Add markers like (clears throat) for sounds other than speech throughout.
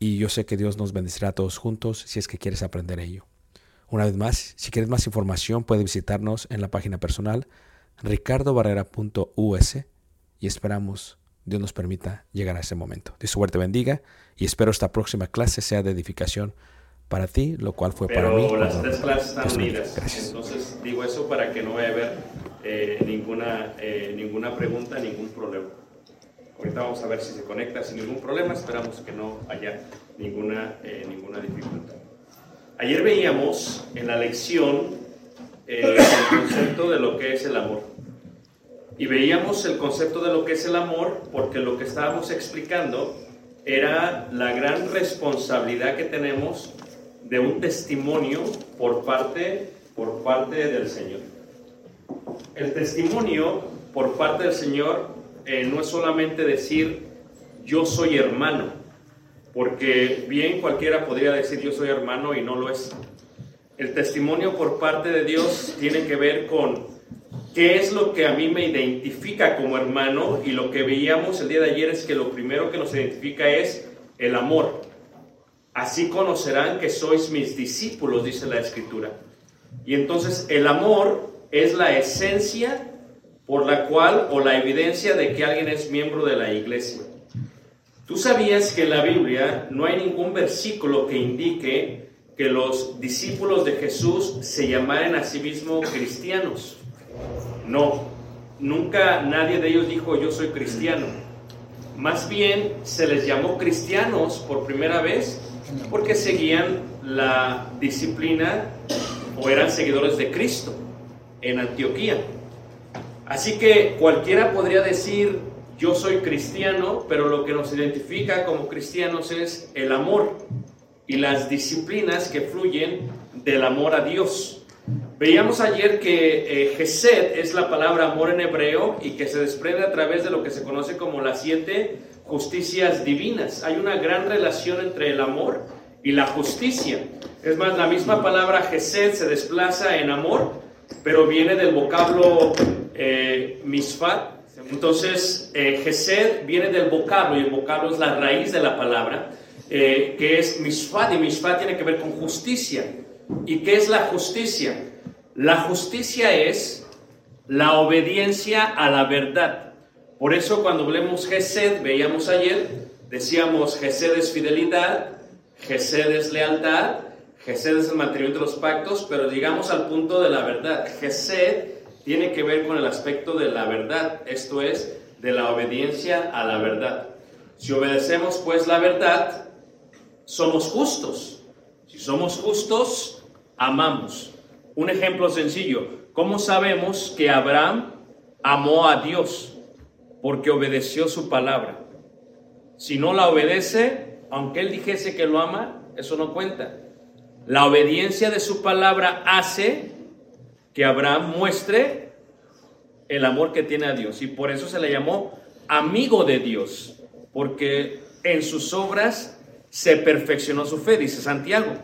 y yo sé que Dios nos bendecirá a todos juntos si es que quieres aprender ello. Una vez más, si quieres más información, puedes visitarnos en la página personal ricardobarrera.us y esperamos Dios nos permita llegar a ese momento. Dios suerte bendiga y espero esta próxima clase sea de edificación para ti, lo cual fue para mí. Pero las tres clases están Dios unidas. Gracias. Entonces digo eso para que no vaya a haber eh, ninguna, eh, ninguna pregunta, ningún problema. Ahorita vamos a ver si se conecta sin ningún problema. Esperamos que no haya ninguna, eh, ninguna dificultad. Ayer veíamos en la lección eh, el concepto de lo que es el amor. Y veíamos el concepto de lo que es el amor porque lo que estábamos explicando era la gran responsabilidad que tenemos de un testimonio por parte, por parte del Señor. El testimonio por parte del Señor eh, no es solamente decir yo soy hermano, porque bien cualquiera podría decir yo soy hermano y no lo es. El testimonio por parte de Dios tiene que ver con qué es lo que a mí me identifica como hermano y lo que veíamos el día de ayer es que lo primero que nos identifica es el amor. Así conocerán que sois mis discípulos, dice la escritura. Y entonces el amor es la esencia por la cual o la evidencia de que alguien es miembro de la iglesia. ¿Tú sabías que en la Biblia no hay ningún versículo que indique que los discípulos de Jesús se llamaran a sí mismos cristianos? No, nunca nadie de ellos dijo yo soy cristiano. Más bien se les llamó cristianos por primera vez porque seguían la disciplina o eran seguidores de Cristo en Antioquía. Así que cualquiera podría decir, yo soy cristiano, pero lo que nos identifica como cristianos es el amor y las disciplinas que fluyen del amor a Dios. Veíamos ayer que eh, es la palabra amor en hebreo y que se desprende a través de lo que se conoce como las siete justicias divinas. Hay una gran relación entre el amor y la justicia. Es más, la misma palabra Gesed se desplaza en amor, pero viene del vocablo eh, misfat. Entonces, eh, Gesed viene del vocablo y el vocablo es la raíz de la palabra, eh, que es misfat y misfat tiene que ver con justicia. ¿Y qué es la justicia? La justicia es la obediencia a la verdad. Por eso cuando hablemos Gesed, veíamos ayer, decíamos Gesed es fidelidad, Gesed es lealtad, Gesed es el mantenimiento de los pactos, pero llegamos al punto de la verdad. Gesed tiene que ver con el aspecto de la verdad, esto es, de la obediencia a la verdad. Si obedecemos pues la verdad, somos justos. Si somos justos, amamos. Un ejemplo sencillo, ¿cómo sabemos que Abraham amó a Dios? Porque obedeció su palabra. Si no la obedece, aunque él dijese que lo ama, eso no cuenta. La obediencia de su palabra hace que Abraham muestre el amor que tiene a Dios. Y por eso se le llamó amigo de Dios, porque en sus obras se perfeccionó su fe, dice Santiago.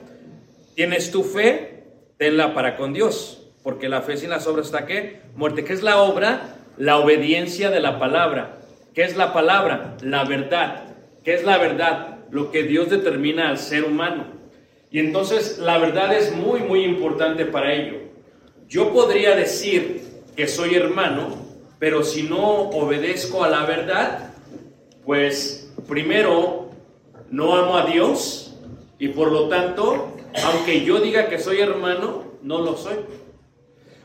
Tienes tu fe, tenla para con Dios, porque la fe sin las obras está qué? Muerte. ¿Qué es la obra? La obediencia de la palabra. ¿Qué es la palabra? La verdad. ¿Qué es la verdad? Lo que Dios determina al ser humano. Y entonces la verdad es muy, muy importante para ello. Yo podría decir que soy hermano, pero si no obedezco a la verdad, pues primero no amo a Dios y por lo tanto, aunque yo diga que soy hermano, no lo soy.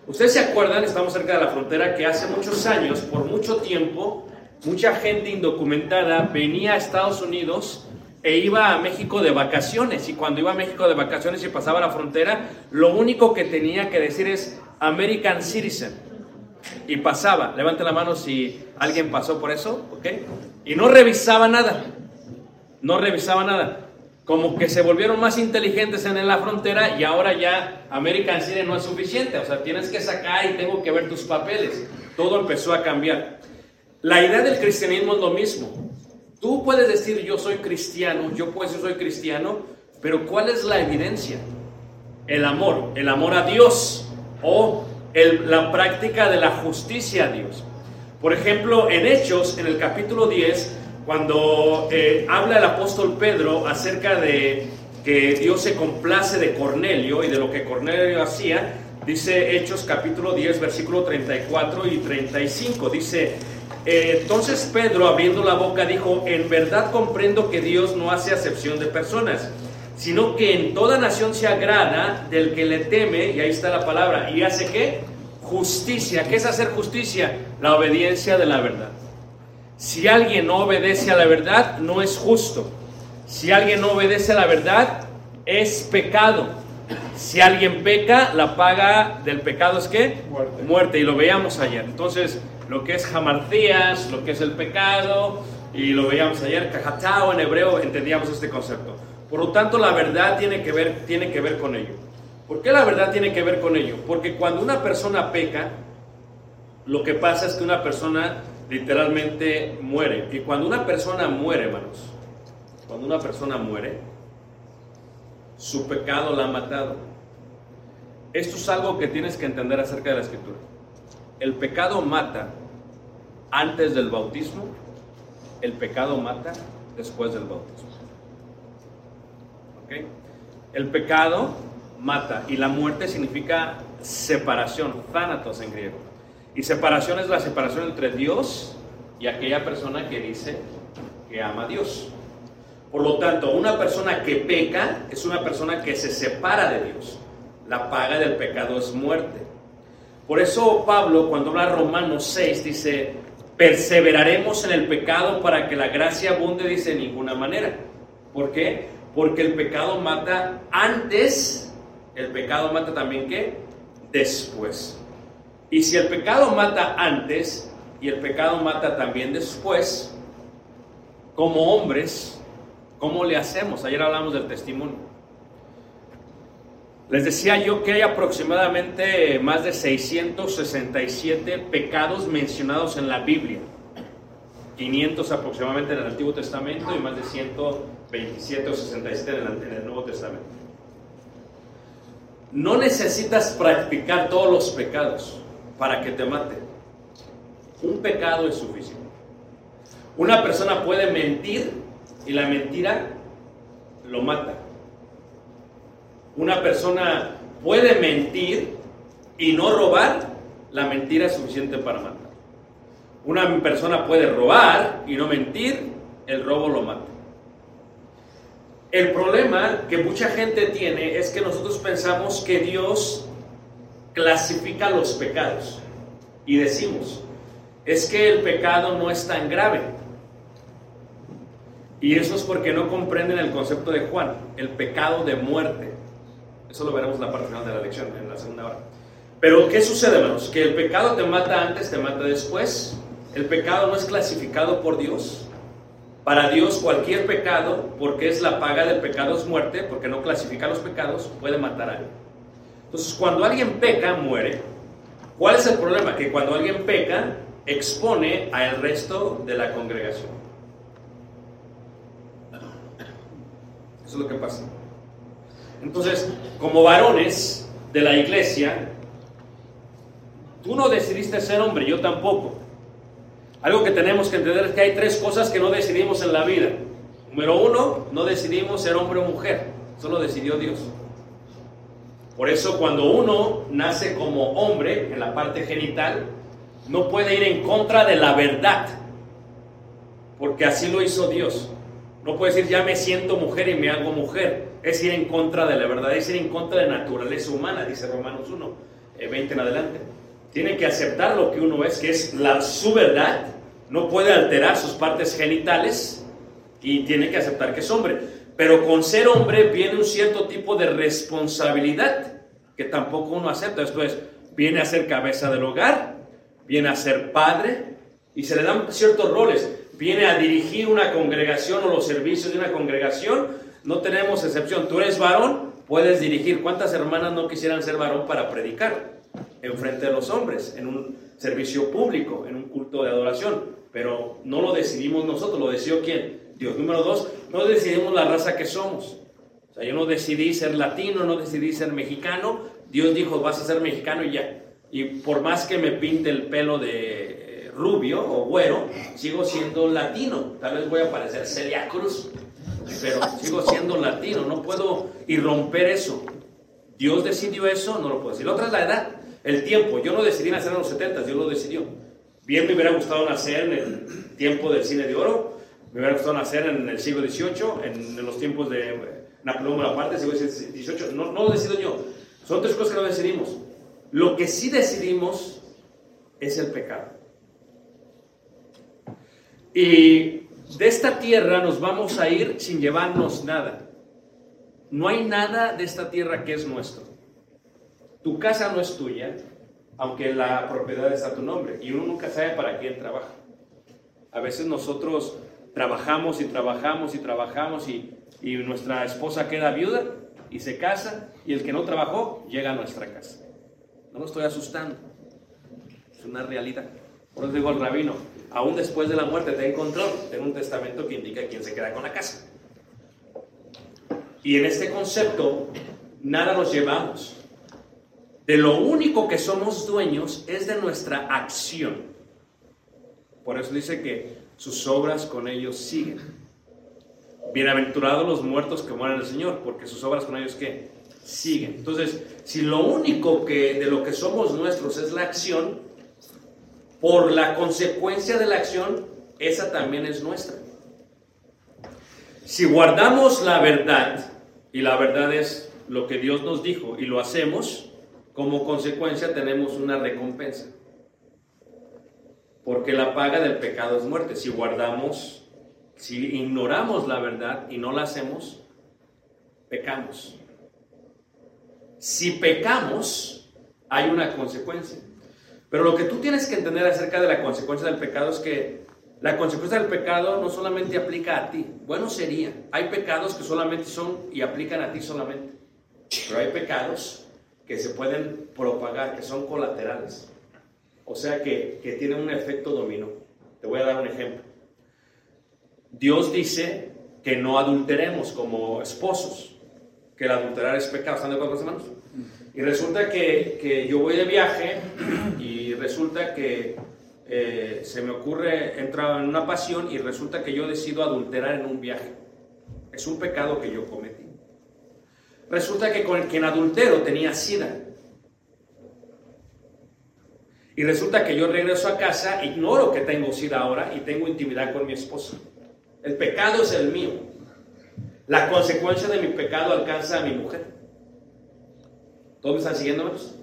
Ustedes se acuerdan, estamos cerca de la frontera, que hace muchos años, por mucho tiempo, mucha gente indocumentada venía a Estados Unidos e iba a México de vacaciones. Y cuando iba a México de vacaciones y pasaba la frontera, lo único que tenía que decir es American Citizen. Y pasaba. Levante la mano si alguien pasó por eso, ¿ok? Y no revisaba nada. No revisaba nada. Como que se volvieron más inteligentes en la frontera y ahora ya American Citizen no es suficiente. O sea, tienes que sacar y tengo que ver tus papeles. Todo empezó a cambiar. La idea del cristianismo es lo mismo. Tú puedes decir yo soy cristiano, yo puedo decir soy cristiano, pero ¿cuál es la evidencia? El amor, el amor a Dios o la práctica de la justicia a Dios. Por ejemplo, en Hechos, en el capítulo 10, cuando eh, habla el apóstol Pedro acerca de que Dios se complace de Cornelio y de lo que Cornelio hacía, dice Hechos capítulo 10, versículo 34 y 35, dice, eh, entonces Pedro, abriendo la boca, dijo, en verdad comprendo que Dios no hace acepción de personas, sino que en toda nación se agrada del que le teme, y ahí está la palabra, y hace qué? Justicia. ¿Qué es hacer justicia? La obediencia de la verdad. Si alguien no obedece a la verdad, no es justo. Si alguien no obedece a la verdad, es pecado. Si alguien peca, la paga del pecado es qué? Muerte. Y lo veíamos ayer. Entonces, lo que es jamartías, lo que es el pecado, y lo veíamos ayer, cajatao en hebreo, entendíamos este concepto. Por lo tanto, la verdad tiene que ver, tiene que ver con ello. ¿Por qué la verdad tiene que ver con ello? Porque cuando una persona peca, lo que pasa es que una persona literalmente muere. Y cuando una persona muere, hermanos, cuando una persona muere, su pecado la ha matado. Esto es algo que tienes que entender acerca de la escritura. El pecado mata antes del bautismo, el pecado mata después del bautismo. ¿Ok? El pecado mata y la muerte significa separación, thanatos en griego. Y separación es la separación entre Dios y aquella persona que dice que ama a Dios. Por lo tanto, una persona que peca es una persona que se separa de Dios. La paga del pecado es muerte. Por eso Pablo, cuando habla Romanos 6, dice, perseveraremos en el pecado para que la gracia abunde, dice, de ninguna manera. ¿Por qué? Porque el pecado mata antes, el pecado mata también qué? Después. Y si el pecado mata antes y el pecado mata también después, como hombres, ¿cómo le hacemos? Ayer hablamos del testimonio. Les decía yo que hay aproximadamente más de 667 pecados mencionados en la Biblia. 500 aproximadamente en el Antiguo Testamento y más de 127 o 67 en el, Nuevo Testamento. No necesitas practicar todos los pecados para que te mate. Un pecado es suficiente. Una persona puede mentir y la mentira lo mata. Una persona puede mentir y no robar, la mentira es suficiente para matar. Una persona puede robar y no mentir, el robo lo mata. El problema que mucha gente tiene es que nosotros pensamos que Dios clasifica los pecados y decimos, es que el pecado no es tan grave. Y eso es porque no comprenden el concepto de Juan, el pecado de muerte. Eso lo veremos en la parte final de la lección, en la segunda hora. Pero ¿qué sucede, hermanos? Que el pecado te mata antes, te mata después. El pecado no es clasificado por Dios. Para Dios cualquier pecado, porque es la paga del pecado es muerte, porque no clasifica los pecados, puede matar a alguien. Entonces, cuando alguien peca, muere. ¿Cuál es el problema? Que cuando alguien peca, expone al resto de la congregación. Eso es lo que pasa. Entonces, como varones de la iglesia, tú no decidiste ser hombre, yo tampoco. Algo que tenemos que entender es que hay tres cosas que no decidimos en la vida. Número uno, no decidimos ser hombre o mujer, solo decidió Dios. Por eso cuando uno nace como hombre en la parte genital, no puede ir en contra de la verdad, porque así lo hizo Dios. No puede decir, ya me siento mujer y me hago mujer. Es ir en contra de la verdad, es ir en contra de la naturaleza humana, dice Romanos 1, 20 en adelante. Tiene que aceptar lo que uno es, que es la, su verdad. No puede alterar sus partes genitales y tiene que aceptar que es hombre. Pero con ser hombre viene un cierto tipo de responsabilidad que tampoco uno acepta. Después viene a ser cabeza del hogar, viene a ser padre y se le dan ciertos roles. Viene a dirigir una congregación o los servicios de una congregación. No tenemos excepción. Tú eres varón, puedes dirigir. ¿Cuántas hermanas no quisieran ser varón para predicar en frente de los hombres, en un servicio público, en un culto de adoración? Pero no lo decidimos nosotros, lo decidió quién? Dios. Número dos, no decidimos la raza que somos. O sea, yo no decidí ser latino, no decidí ser mexicano. Dios dijo, vas a ser mexicano y ya. Y por más que me pinte el pelo de eh, rubio o güero, sigo siendo latino. Tal vez voy a parecer Celia Cruz, pero sigo siendo latino. No puedo irromper eso. Dios decidió eso, no lo puedo decir. La otra es la edad, el tiempo. Yo no decidí nacer en los 70, Dios lo decidió. Bien me hubiera gustado nacer en el tiempo del cine de oro, me hubiera gustado nacer en el siglo XVIII, en, los tiempos de Napoleón Bonaparte, siglo XVIII. No, no lo decido yo. Son tres cosas que no decidimos. Lo que sí decidimos es el pecado. Y de esta tierra nos vamos a ir sin llevarnos nada. No hay nada de esta tierra que es nuestro. Tu casa no es tuya, aunque la propiedad está a tu nombre. Y uno nunca sabe para quién trabaja. A veces nosotros trabajamos y trabajamos y trabajamos y, y nuestra esposa queda viuda y se casa y el que no trabajó llega a nuestra casa. No lo estoy asustando. Es una realidad. Por eso digo al rabino, aún después de la muerte ten control. Tengo un testamento que indica quién se queda con la casa. Y en este concepto, nada nos llevamos. De lo único que somos dueños es de nuestra acción. Por eso dice que sus obras con ellos siguen. Bienaventurados los muertos que mueren en el Señor, porque sus obras con ellos que siguen. Entonces, si lo único que de lo que somos nuestros es la acción, por la consecuencia de la acción, esa también es nuestra. Si guardamos la verdad, y la verdad es lo que Dios nos dijo, y lo hacemos, como consecuencia tenemos una recompensa. Porque la paga del pecado es muerte. Si guardamos, si ignoramos la verdad y no la hacemos, pecamos. Si pecamos, hay una consecuencia. Pero lo que tú tienes que entender acerca de la consecuencia del pecado es que la consecuencia del pecado no solamente aplica a ti. Bueno sería. Hay pecados que solamente son y aplican a ti solamente. Pero hay pecados que se pueden propagar, que son colaterales. O sea que, que tienen un efecto dominó. Te voy a dar un ejemplo. Dios dice que no adulteremos como esposos, que el adulterar es pecado. ¿Están de acuerdo, hermanos? Y resulta que, que yo voy de viaje y resulta que eh, se me ocurre, entrar en una pasión y resulta que yo decido adulterar en un viaje. Es un pecado que yo cometí. Resulta que con quien adultero tenía sida. Y resulta que yo regreso a casa, ignoro que tengo sida ahora y tengo intimidad con mi esposa. El pecado es el mío. La consecuencia de mi pecado alcanza a mi mujer. ¿Todos me están siguiendo, hermanos?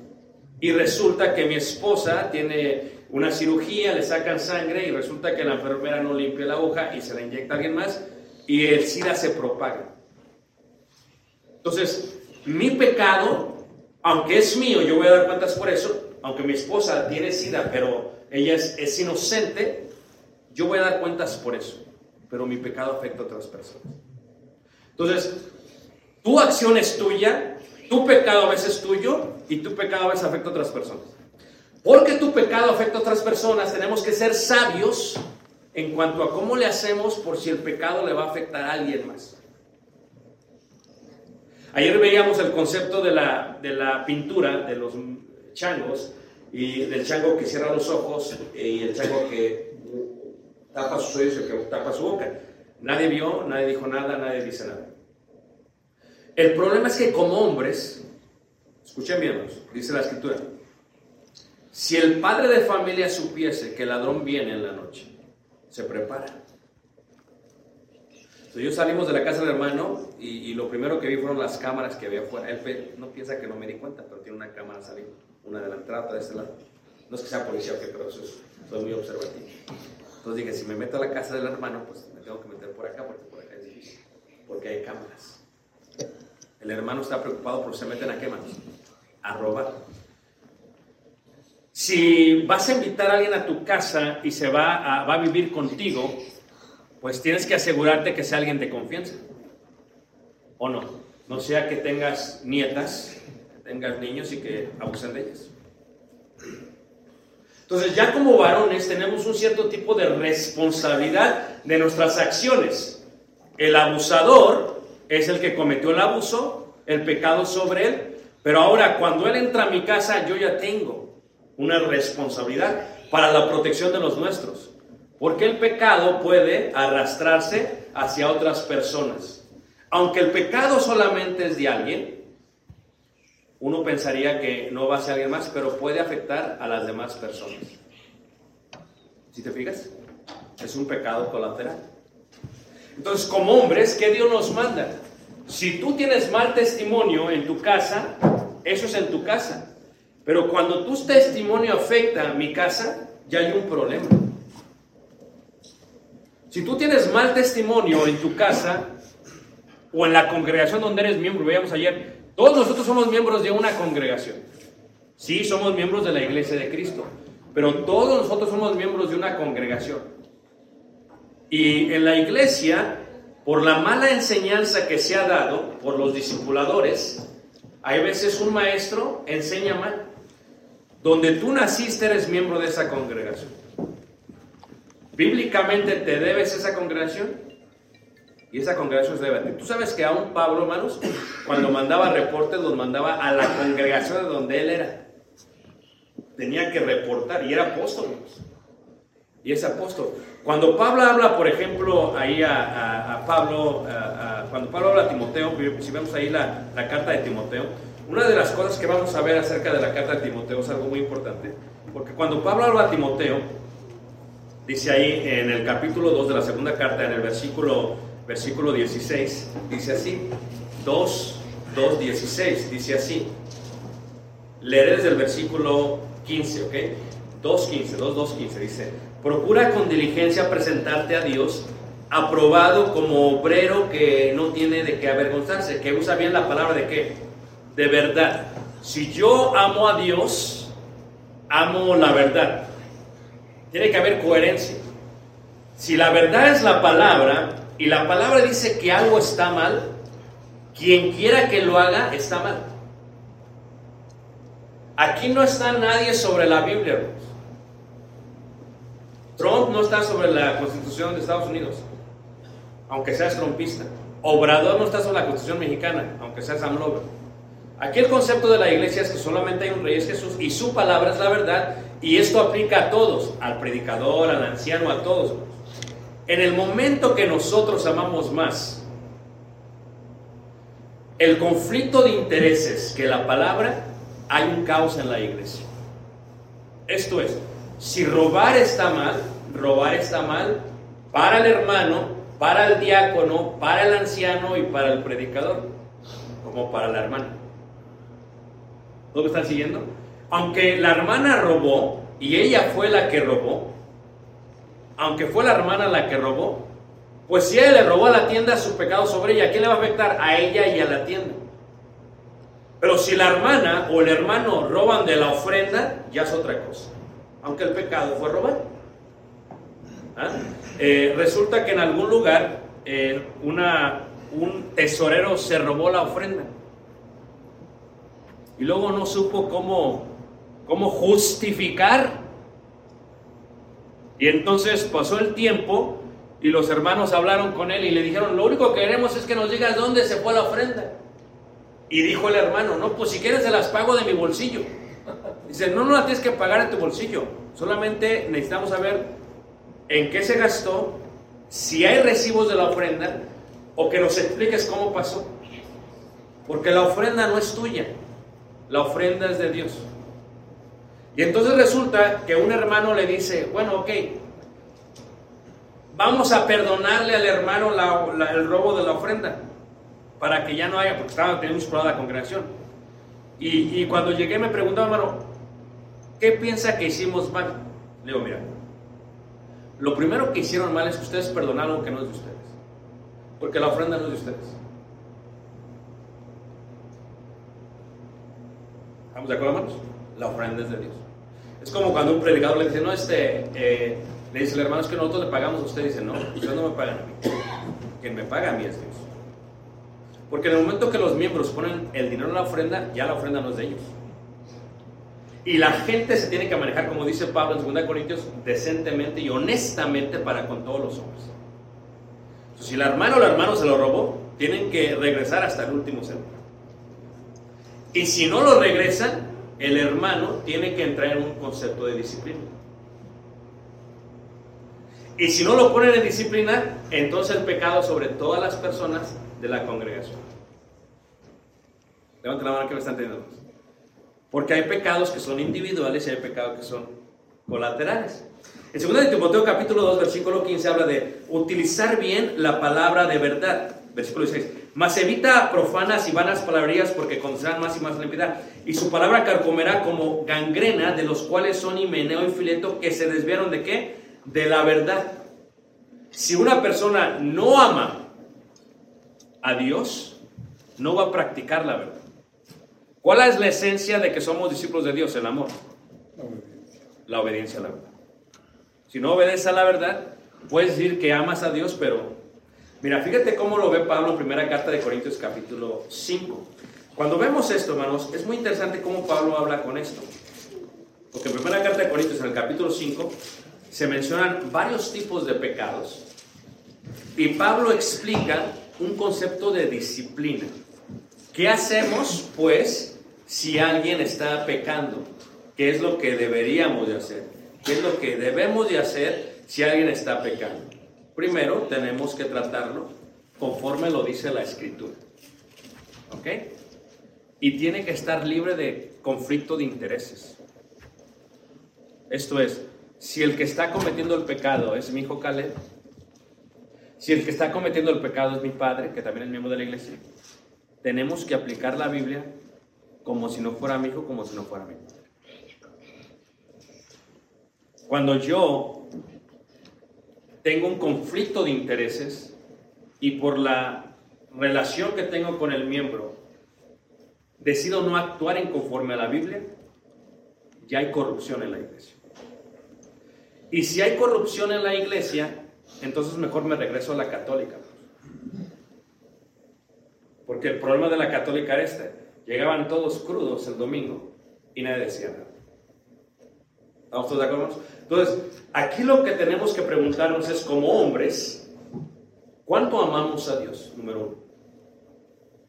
Y resulta que mi esposa tiene una cirugía, le sacan sangre y resulta que la enfermera no limpia la hoja y se la inyecta a alguien más y el SIDA se propaga. Entonces, mi pecado, aunque es mío, yo voy a dar cuentas por eso, aunque mi esposa tiene SIDA, pero ella es, es inocente, yo voy a dar cuentas por eso, pero mi pecado afecta a otras personas. Entonces, tu acción es tuya, tu pecado a veces es tuyo y tu pecado a veces afecta a otras personas. Porque tu pecado afecta a otras personas, tenemos que ser sabios en cuanto a cómo le hacemos por si el pecado le va a afectar a alguien más. Ayer veíamos el concepto de la, de la pintura de los changos y del chango que cierra los ojos y el chango que tapa sus oídos y el que tapa su boca. Nadie vio, nadie dijo nada, nadie dice nada. El problema es que como hombres, escuchen bien, dice la escritura, si el padre de familia supiese que el ladrón viene en la noche, se prepara. Entonces, yo salimos de la casa del hermano y, y, lo primero que vi fueron las cámaras que había afuera. Él no piensa que no me di cuenta, pero tiene una cámara saliendo, una de la entrada, de este lado. No es que sea policía o qué, pero soy muy observativo. Entonces dije, si me meto a la casa del hermano, pues me tengo que meter por acá, porque por acá es difícil, porque hay cámaras. El hermano está preocupado porque se meten a qué manos? A robar. Si vas a invitar a alguien a tu casa y se va a, vivir contigo, pues tienes que asegurarte que sea alguien de confianza. ¿O no? No sea que tengas nietas, tengas niños y que abusen de ellas. Entonces ya como varones tenemos un cierto tipo de responsabilidad de nuestras acciones. El abusador es el que cometió el abuso, el pecado sobre él, pero ahora cuando él entra a mi casa yo ya tengo una responsabilidad para la protección de los nuestros. Porque el pecado puede arrastrarse hacia otras personas. Aunque el pecado solamente es de alguien, uno pensaría que no va a ser alguien más, pero puede afectar a las demás personas. ¿Si te fijas? Es un pecado colateral. Entonces, como hombres, ¿qué Dios nos manda? Si tú tienes mal testimonio en tu casa, eso es en tu casa. Pero cuando tu testimonio afecta a mi casa, ya hay un problema. Si tú tienes mal testimonio en tu casa o en la congregación donde eres miembro, veíamos ayer, todos nosotros somos miembros de una congregación. Sí, somos miembros de la iglesia de Cristo, pero todos nosotros somos miembros de una congregación. Y en la iglesia, por la mala enseñanza que se ha dado por los discipuladores, hay veces un maestro enseña mal. Donde tú naciste eres miembro de esa congregación. Bíblicamente te debes esa congregación y esa congregación es debe Tú sabes que aún Pablo, hermanos, cuando mandaba reportes, los mandaba a la congregación de donde él era. Tenía que reportar y era apóstol. Y es apóstol. Cuando Pablo habla, por ejemplo, ahí a, Pablo, cuando Pablo habla a Timoteo, si vemos ahí la, carta de Timoteo, una de las cosas que vamos a ver acerca de la carta de Timoteo es algo muy importante, porque cuando Pablo habla a Timoteo, dice ahí en el capítulo 2 de la segunda carta, en el versículo versículo 16, dice así, 2, 2, 16, dice así. Leeré desde el versículo 15, ¿ok? 2.15, 2, 2.15, dice, procura con diligencia presentarte a Dios aprobado como obrero que no tiene de qué avergonzarse, que usa bien la palabra de qué? De verdad. Si yo amo a Dios, amo la verdad. Tiene que haber coherencia. Si la verdad es la palabra y la palabra dice que algo está mal, quien quiera que lo haga está mal. Aquí no está nadie sobre la Biblia. Trump no está sobre la Constitución de Estados Unidos, aunque seas trompista. Obrador no está sobre la Constitución mexicana, aunque seas AMLO. Aquí el concepto de la iglesia es que solamente hay un rey, es Jesús, y su palabra es la verdad, y esto aplica a todos, al predicador, al anciano, a todos. En el momento que nosotros amamos más el conflicto de intereses que la palabra, hay un caos en la iglesia. Esto es, si robar está mal, robar está mal para el hermano, para el diácono, para el anciano y para el predicador, como para la hermana. ¿Todo me están siguiendo? Aunque la hermana robó y ella fue la que robó, aunque fue la hermana la que robó, pues si ella le robó a la tienda su pecado sobre ella, ¿a quién le va a afectar? A ella y a la tienda. Pero si la hermana o el hermano roban de la ofrenda, ya es otra cosa. Aunque el pecado fue robar. ¿Ah? Eh, resulta que en algún lugar eh, un tesorero se robó la ofrenda. Y luego no supo cómo, cómo justificar. Y entonces pasó el tiempo y los hermanos hablaron con él y le dijeron, lo único que queremos es que nos digas dónde se fue la ofrenda. Y dijo el hermano, no, pues si quieres se las pago de mi bolsillo. Dice, no, no la tienes que pagar de tu bolsillo. Solamente necesitamos saber en qué se gastó, si hay recibos de la ofrenda, o que nos expliques cómo pasó. Porque la ofrenda no es tuya, la ofrenda es de Dios. Y entonces resulta que un hermano le dice, bueno, ok, vamos a perdonarle al hermano el robo de la ofrenda, para que ya no haya, porque estaba teniendo congregación. Y cuando llegué me preguntaba, hermano, ¿qué piensa que hicimos mal? Le digo, mira, lo primero que hicieron mal es que ustedes perdonaron que no es de ustedes, porque la ofrenda no es de ustedes. ¿Estamos de acuerdo, hermanos? La ofrenda es de Dios. Es como cuando un predicador le dice, no, este, eh, le dice el hermano, que nosotros le pagamos a usted, dice, no, ustedes no me pagan a mí. Quien me paga a mí es Dios. Porque en el momento que los miembros ponen el dinero en la ofrenda, ya la ofrenda no es de ellos. Y la gente se tiene que manejar, como dice Pablo en 2 Corintios, decentemente y honestamente para con todos los hombres. Entonces, si la hermana o el hermano se lo robó, tienen que regresar hasta el último centavo. Y si no lo regresan, el hermano tiene que entrar en un concepto de disciplina. Y si no lo ponen en disciplina, entonces el pecado sobre todas las personas de la congregación. Levanten la mano que me están teniendo. Porque hay pecados que son individuales y hay pecados que son colaterales. En 2 de Timoteo capítulo 2 versículo 15 habla de utilizar bien la palabra de verdad. Versículo 16. Mas evita profanas y vanas palabrerías porque conducirán más y más a la impiedad. Y su palabra carcomerá como gangrena de los cuales son Himeneo y Fileto que se desviaron de qué? De la verdad. Si una persona no ama a Dios, no va a practicar la verdad. ¿Cuál es la esencia de que somos discípulos de Dios? El amor. La obediencia a la verdad. Si no obedeces a la verdad, puedes decir que amas a Dios, pero mira, fíjate cómo lo ve Pablo en primera carta de Corintios capítulo 5. Cuando vemos esto, hermanos, es muy interesante cómo Pablo habla con esto. Porque en primera carta de Corintios, en el capítulo 5, se mencionan varios tipos de pecados. Y Pablo explica un concepto de disciplina. ¿Qué hacemos, pues, si alguien está pecando? ¿Qué es lo que deberíamos de hacer? ¿Qué es lo que debemos de hacer si alguien está pecando? Primero, tenemos que tratarlo conforme lo dice la Escritura. ¿Ok? Y tiene que estar libre de conflicto de intereses. Esto es, si el que está cometiendo el pecado es mi hijo Caleb, Si el que está cometiendo el pecado es mi padre, que también es miembro de la iglesia, tenemos que aplicar la Biblia como si no fuera mi hijo, como si no fuera mi padre. Cuando yo tengo un conflicto de intereses y por la relación que tengo con el miembro decido no actuar en conforme a la Biblia, ya hay corrupción en la iglesia. Y si hay corrupción en la iglesia, entonces mejor me regreso a la católica. Porque el problema de la católica era este. Llegaban todos crudos el domingo y nadie decía nada. ¿Estamos todos de acuerdo? Entonces, aquí lo que tenemos que preguntarnos es, como hombres, ¿cuánto amamos a Dios? Número uno.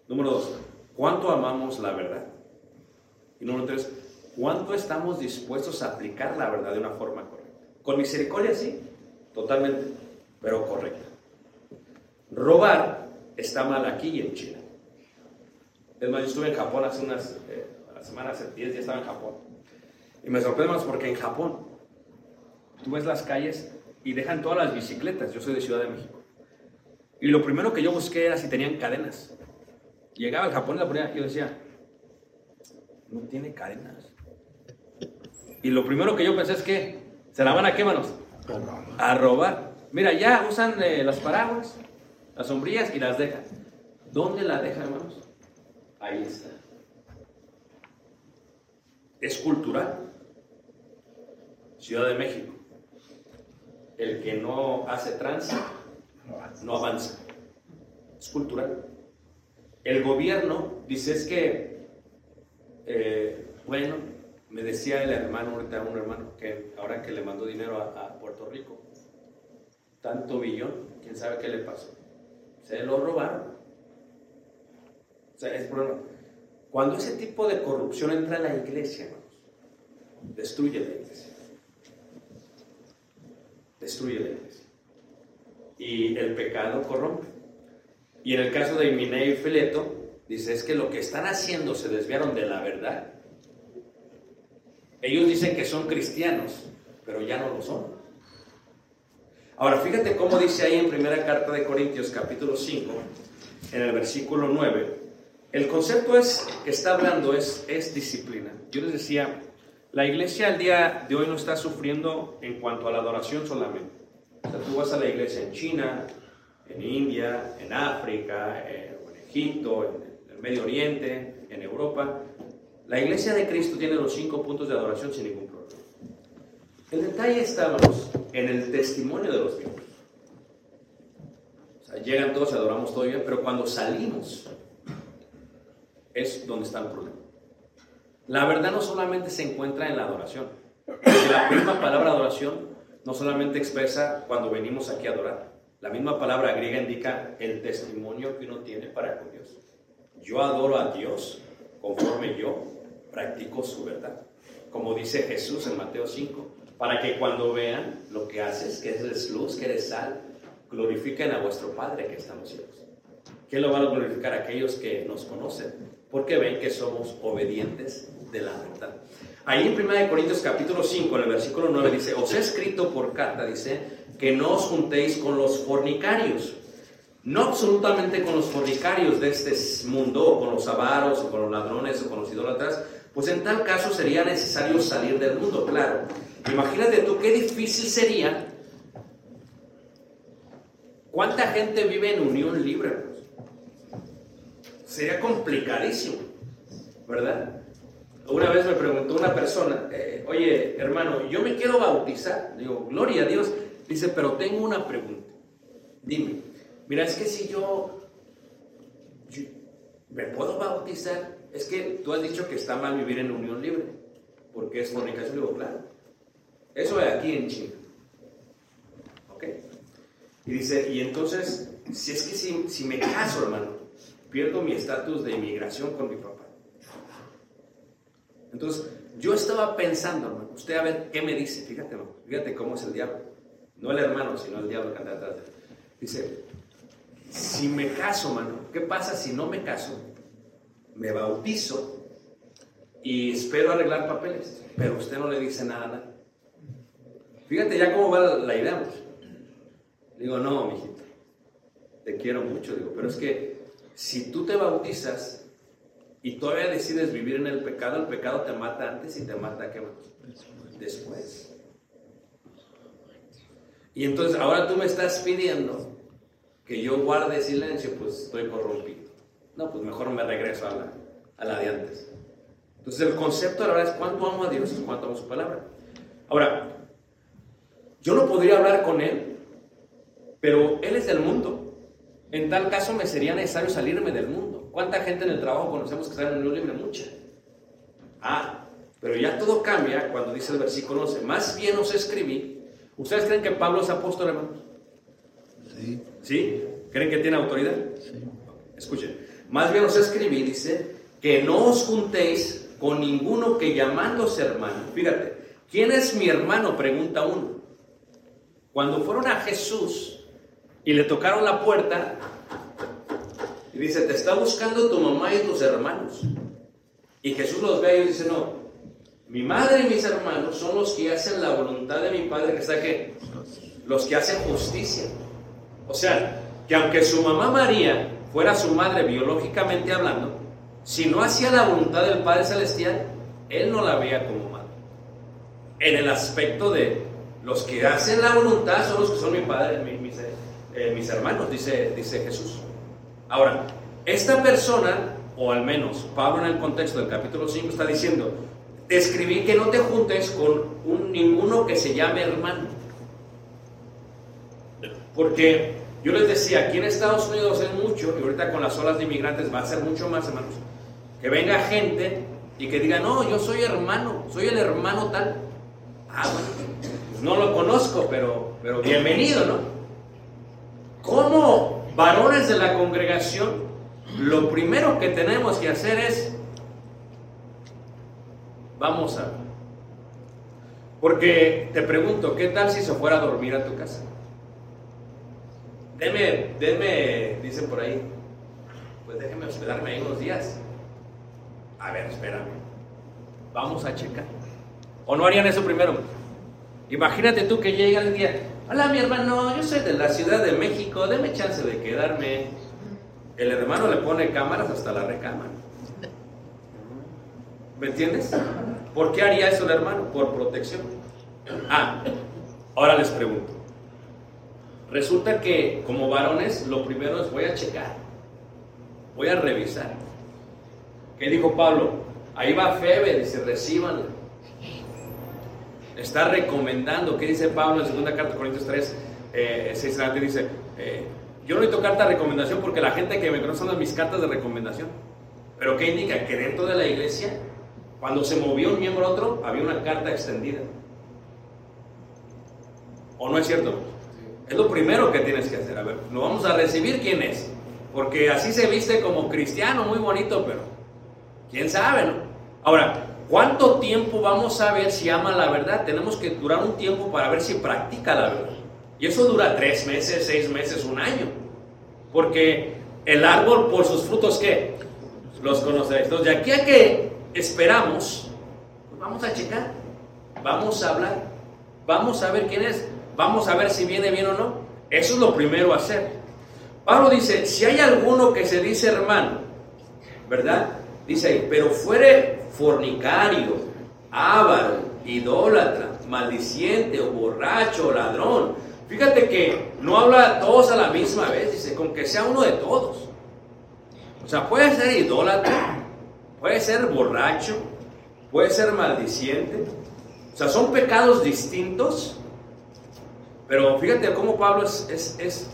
Número dos, ¿cuánto amamos la verdad? Y número tres, ¿cuánto estamos dispuestos a aplicar la verdad de una forma correcta? Con misericordia, sí, totalmente, pero correcta. Robar está mal aquí y en China. Es más, yo estuve en Japón hace unas eh, semanas, hace 10 días estaba en Japón. Y me sorprende más porque en Japón tú ves las calles y dejan todas las bicicletas. Yo soy de Ciudad de México. Y lo primero que yo busqué era si tenían cadenas. Llegaba al Japón y la ponía yo decía, no tiene cadenas. Y lo primero que yo pensé es que, ¿se la van a qué manos? A robar. Mira, ya usan eh, las paraguas, las sombrillas y las dejan. ¿Dónde la dejan, hermanos? Ahí está. Es cultural. Ciudad de México. El que no hace trance no avanza. Es cultural. El gobierno dice es que, eh, bueno, me decía el hermano, ahorita un hermano, que ahora que le mandó dinero a, a Puerto Rico, tanto billón, quién sabe qué le pasó. Se lo robaron. O sea, es problema. Cuando ese tipo de corrupción entra en la iglesia, hermanos, destruye la iglesia. Destruye la iglesia. Y el pecado corrompe. Y en el caso de Mineo y Fileto, dice, es que lo que están haciendo se desviaron de la verdad. Ellos dicen que son cristianos, pero ya no lo son. Ahora, fíjate cómo dice ahí en primera carta de Corintios capítulo 5, en el versículo 9, el concepto es, que está hablando es, es disciplina. Yo les decía, la iglesia al día de hoy no está sufriendo en cuanto a la adoración solamente. O sea, tú vas a la iglesia en China, en India, en África, eh, en Egipto, en el Medio Oriente, en Europa. La iglesia de Cristo tiene los cinco puntos de adoración sin ningún problema. El detalle está, hermanos, en el testimonio de los miembros. O sea, llegan todos, adoramos todo bien, pero cuando salimos es donde está el problema. La verdad no solamente se encuentra en la adoración. La misma palabra adoración no solamente expresa cuando venimos aquí a adorar. La misma palabra griega indica el testimonio que uno tiene para con Dios. Yo adoro a Dios conforme yo practico su verdad. Como dice Jesús en Mateo 5, para que cuando vean lo que haces, que eres luz, que eres sal, glorifiquen a vuestro Padre que está en los. ¿Quién lo van a glorificar? Aquellos que nos conocen, porque ven que somos obedientes de la verdad. Ahí en 1 Corintios capítulo 5, en el versículo 9 dice, os he escrito por carta, dice, que no os juntéis con los fornicarios. No absolutamente con los fornicarios de este mundo, o con los avaros, o con los ladrones, o con los idólatras, pues en tal caso sería necesario salir del mundo, claro. Imagínate tú qué difícil sería. ¿Cuánta gente vive en unión libre? Sería complicadísimo, ¿verdad? Una vez me preguntó una persona, eh, oye, hermano, yo me quiero bautizar. Digo, gloria a Dios. Dice, pero tengo una pregunta. Dime, mira, es que si yo, yo me puedo bautizar, es que tú has dicho que está mal vivir en unión libre, porque es fornicación. Digo, claro. Eso es aquí en China. ¿Ok? Y dice, y entonces, si es que si, si me caso, hermano, pierdo mi estatus de inmigración con mi papá. Entonces, yo estaba pensando, hermano, usted a ver qué me dice, fíjate, fíjate cómo es el diablo. No el hermano, sino el diablo que anda atrás. Dice, si me caso, hermano, ¿qué pasa si no me caso? Me bautizo y espero arreglar papeles, pero usted no le dice nada. Fíjate ya cómo va la idea. Digo, no, mijito. te quiero mucho, digo, pero es que si tú te bautizas y todavía decides vivir en el pecado, el pecado te mata antes y te mata ¿qué después. Y entonces ahora tú me estás pidiendo que yo guarde silencio, pues estoy corrompido. No, pues mejor me regreso a la, a la de antes. Entonces el concepto de la verdad es cuánto amo a Dios y cuánto amo su palabra. Ahora, yo no podría hablar con Él, pero Él es del mundo. En tal caso me sería necesario salirme del mundo. ¿Cuánta gente en el trabajo conocemos que está en el mundo libre? Mucha. Ah, pero ya todo cambia cuando dice el versículo 11. Más bien os escribí. ¿Ustedes creen que Pablo es apóstol, hermanos? Sí. ¿Sí? ¿Creen que tiene autoridad? Sí. Escuchen. Más bien os escribí, dice, que no os juntéis con ninguno que llamándose hermano. Fíjate, ¿quién es mi hermano? Pregunta uno. Cuando fueron a Jesús y le tocaron la puerta, y dice, te está buscando tu mamá y tus hermanos. Y Jesús los ve y dice, no, mi madre y mis hermanos son los que hacen la voluntad de mi Padre que está aquí, los que hacen justicia. O sea, que aunque su mamá María fuera su madre biológicamente hablando, si no hacía la voluntad del Padre Celestial, él no la veía como madre. En el aspecto de los que hacen la voluntad son los que son mi padre, mi- mis, eh, mis hermanos, dice, dice Jesús. Ahora, esta persona, o al menos Pablo en el contexto del capítulo 5 está diciendo, te escribí que no te juntes con un, ninguno que se llame hermano. Porque yo les decía, aquí en Estados Unidos es mucho, y ahorita con las olas de inmigrantes va a ser mucho más, hermanos, que venga gente y que diga, no, yo soy hermano, soy el hermano tal. Ah, bueno, pues no lo conozco, pero, pero bienvenido, ¿no? Como varones de la congregación, lo primero que tenemos que hacer es, vamos a... Porque te pregunto, ¿qué tal si se fuera a dormir a tu casa? Deme, deme, dicen por ahí, pues déjeme hospedarme ahí unos días. A ver, espérame. Vamos a checar. ¿O no harían eso primero? Imagínate tú que llega el día, hola mi hermano, yo soy de la Ciudad de México, deme chance de quedarme. El hermano le pone cámaras hasta la recámara. ¿Me entiendes? ¿Por qué haría eso el hermano? Por protección. Ah, ahora les pregunto. Resulta que como varones lo primero es voy a checar, voy a revisar. ¿Qué dijo Pablo? Ahí va Febe, dice, recíbanla. Está recomendando, ¿qué dice Pablo en segunda carta de Corintios 3, eh, 6 adelante? Dice, eh, yo no necesito carta de recomendación porque la gente que me conoce son mis cartas de recomendación. Pero ¿qué indica? Que dentro de la iglesia, cuando se movió un miembro a otro, había una carta extendida. ¿O no es cierto? Es lo primero que tienes que hacer. A ver, lo vamos a recibir quién es. Porque así se viste como cristiano, muy bonito, pero quién sabe, ¿no? Ahora, ¿cuánto tiempo vamos a ver si ama la verdad? Tenemos que durar un tiempo para ver si practica la verdad. Y eso dura tres meses, seis meses, un año. Porque el árbol por sus frutos, ¿qué? Los conoceréis. Entonces, de aquí a que esperamos, pues vamos a checar, vamos a hablar, vamos a ver quién es, vamos a ver si viene bien o no. Eso es lo primero a hacer. Pablo dice, si hay alguno que se dice hermano, ¿verdad? Dice ahí, pero fuere fornicario, avaro, idólatra, maldiciente o borracho ladrón. Fíjate que no habla a todos a la misma vez, dice, con que sea uno de todos. O sea, puede ser idólatra, puede ser borracho, puede ser maldiciente. O sea, son pecados distintos, pero fíjate cómo Pablo es, es, es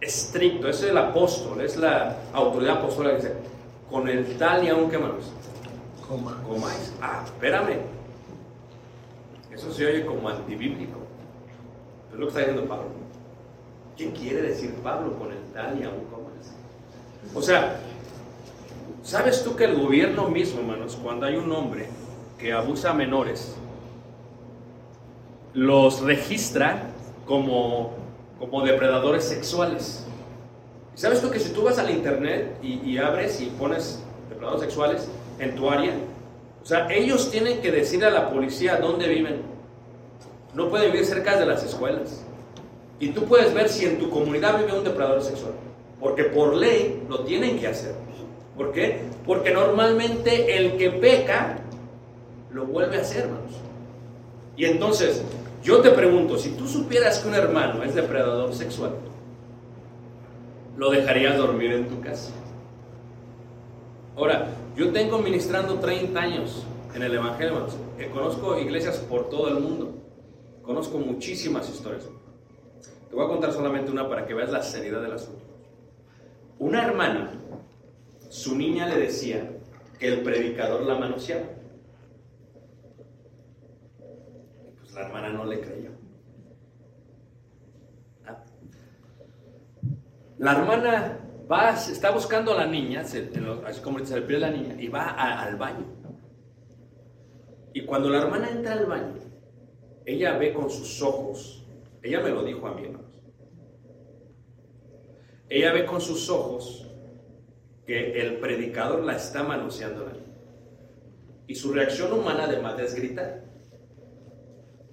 estricto, es el apóstol, es la autoridad apostólica. Dice, con el tal y aún que manos Coma. comáis. Ah, espérame. Eso se oye como antibíblico. Es lo que está diciendo Pablo. ¿Qué quiere decir Pablo con el tal y aún comáis? O sea, ¿sabes tú que el gobierno mismo, hermanos, cuando hay un hombre que abusa a menores, los registra como, como depredadores sexuales? ¿Y ¿Sabes tú que si tú vas al internet y, y abres y pones depredadores sexuales en tu área, o sea, ellos tienen que decirle a la policía dónde viven. No pueden vivir cerca de las escuelas. Y tú puedes ver si en tu comunidad vive un depredador sexual. Porque por ley lo tienen que hacer. ¿Por qué? Porque normalmente el que peca lo vuelve a hacer, hermanos. Y entonces, yo te pregunto, si tú supieras que un hermano es depredador sexual, ¿lo dejarías dormir en tu casa? Ahora, yo tengo ministrando 30 años en el Evangelio. Que conozco iglesias por todo el mundo. Conozco muchísimas historias. Te voy a contar solamente una para que veas la seriedad del asunto. Una hermana, su niña le decía que el predicador la manoseaba. Pues la hermana no le creyó. Ah. La hermana va, está buscando a la niña, así como se la niña, y va al baño. Y cuando la hermana entra al baño, ella ve con sus ojos, ella me lo dijo a mí, hermanos. Ella ve con sus ojos que el predicador la está manoseando la niña. Y su reacción humana además es gritar.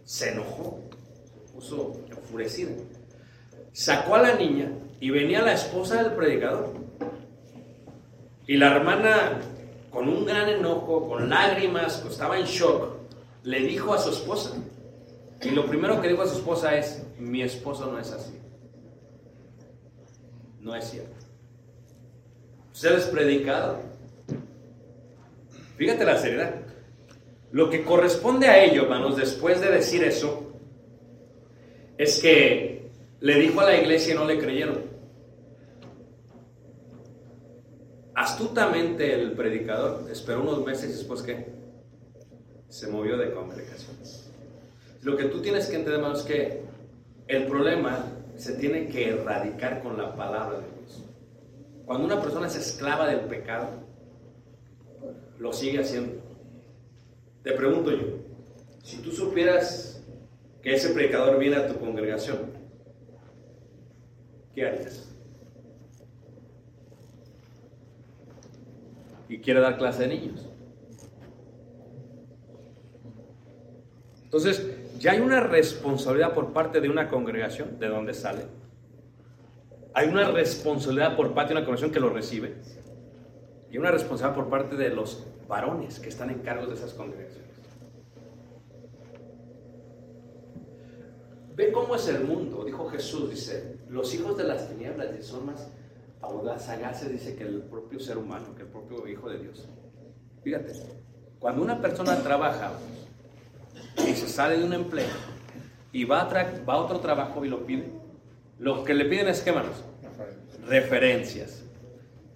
Se enojó, puso enfurecida. Sacó a la niña y venía la esposa del predicador. Y la hermana, con un gran enojo, con lágrimas, estaba en shock, le dijo a su esposa. Y lo primero que dijo a su esposa es, mi esposo no es así. No es cierto. Usted es predicador. Fíjate la seriedad. Lo que corresponde a ello, hermanos, después de decir eso, es que le dijo a la iglesia y no le creyeron. Astutamente el predicador esperó unos meses y después que se movió de congregación. Lo que tú tienes que entender, es que el problema se tiene que erradicar con la palabra de Dios. Cuando una persona es esclava del pecado, lo sigue haciendo. Te pregunto yo, si tú supieras que ese predicador viene a tu congregación, ¿qué harías? Y quiere dar clase de niños. Entonces, ya hay una responsabilidad por parte de una congregación de donde sale. Hay una responsabilidad por parte de una congregación que lo recibe. Y una responsabilidad por parte de los varones que están en cargo de esas congregaciones. Ve cómo es el mundo, dijo Jesús, dice, los hijos de las tinieblas son más audaz, sagaces, dice, que el propio ser humano, que el propio Hijo de Dios. Fíjate, cuando una persona trabaja y se sale de un empleo y va a, va a otro trabajo y lo pide, lo que le piden es, ¿qué manos? Referencias.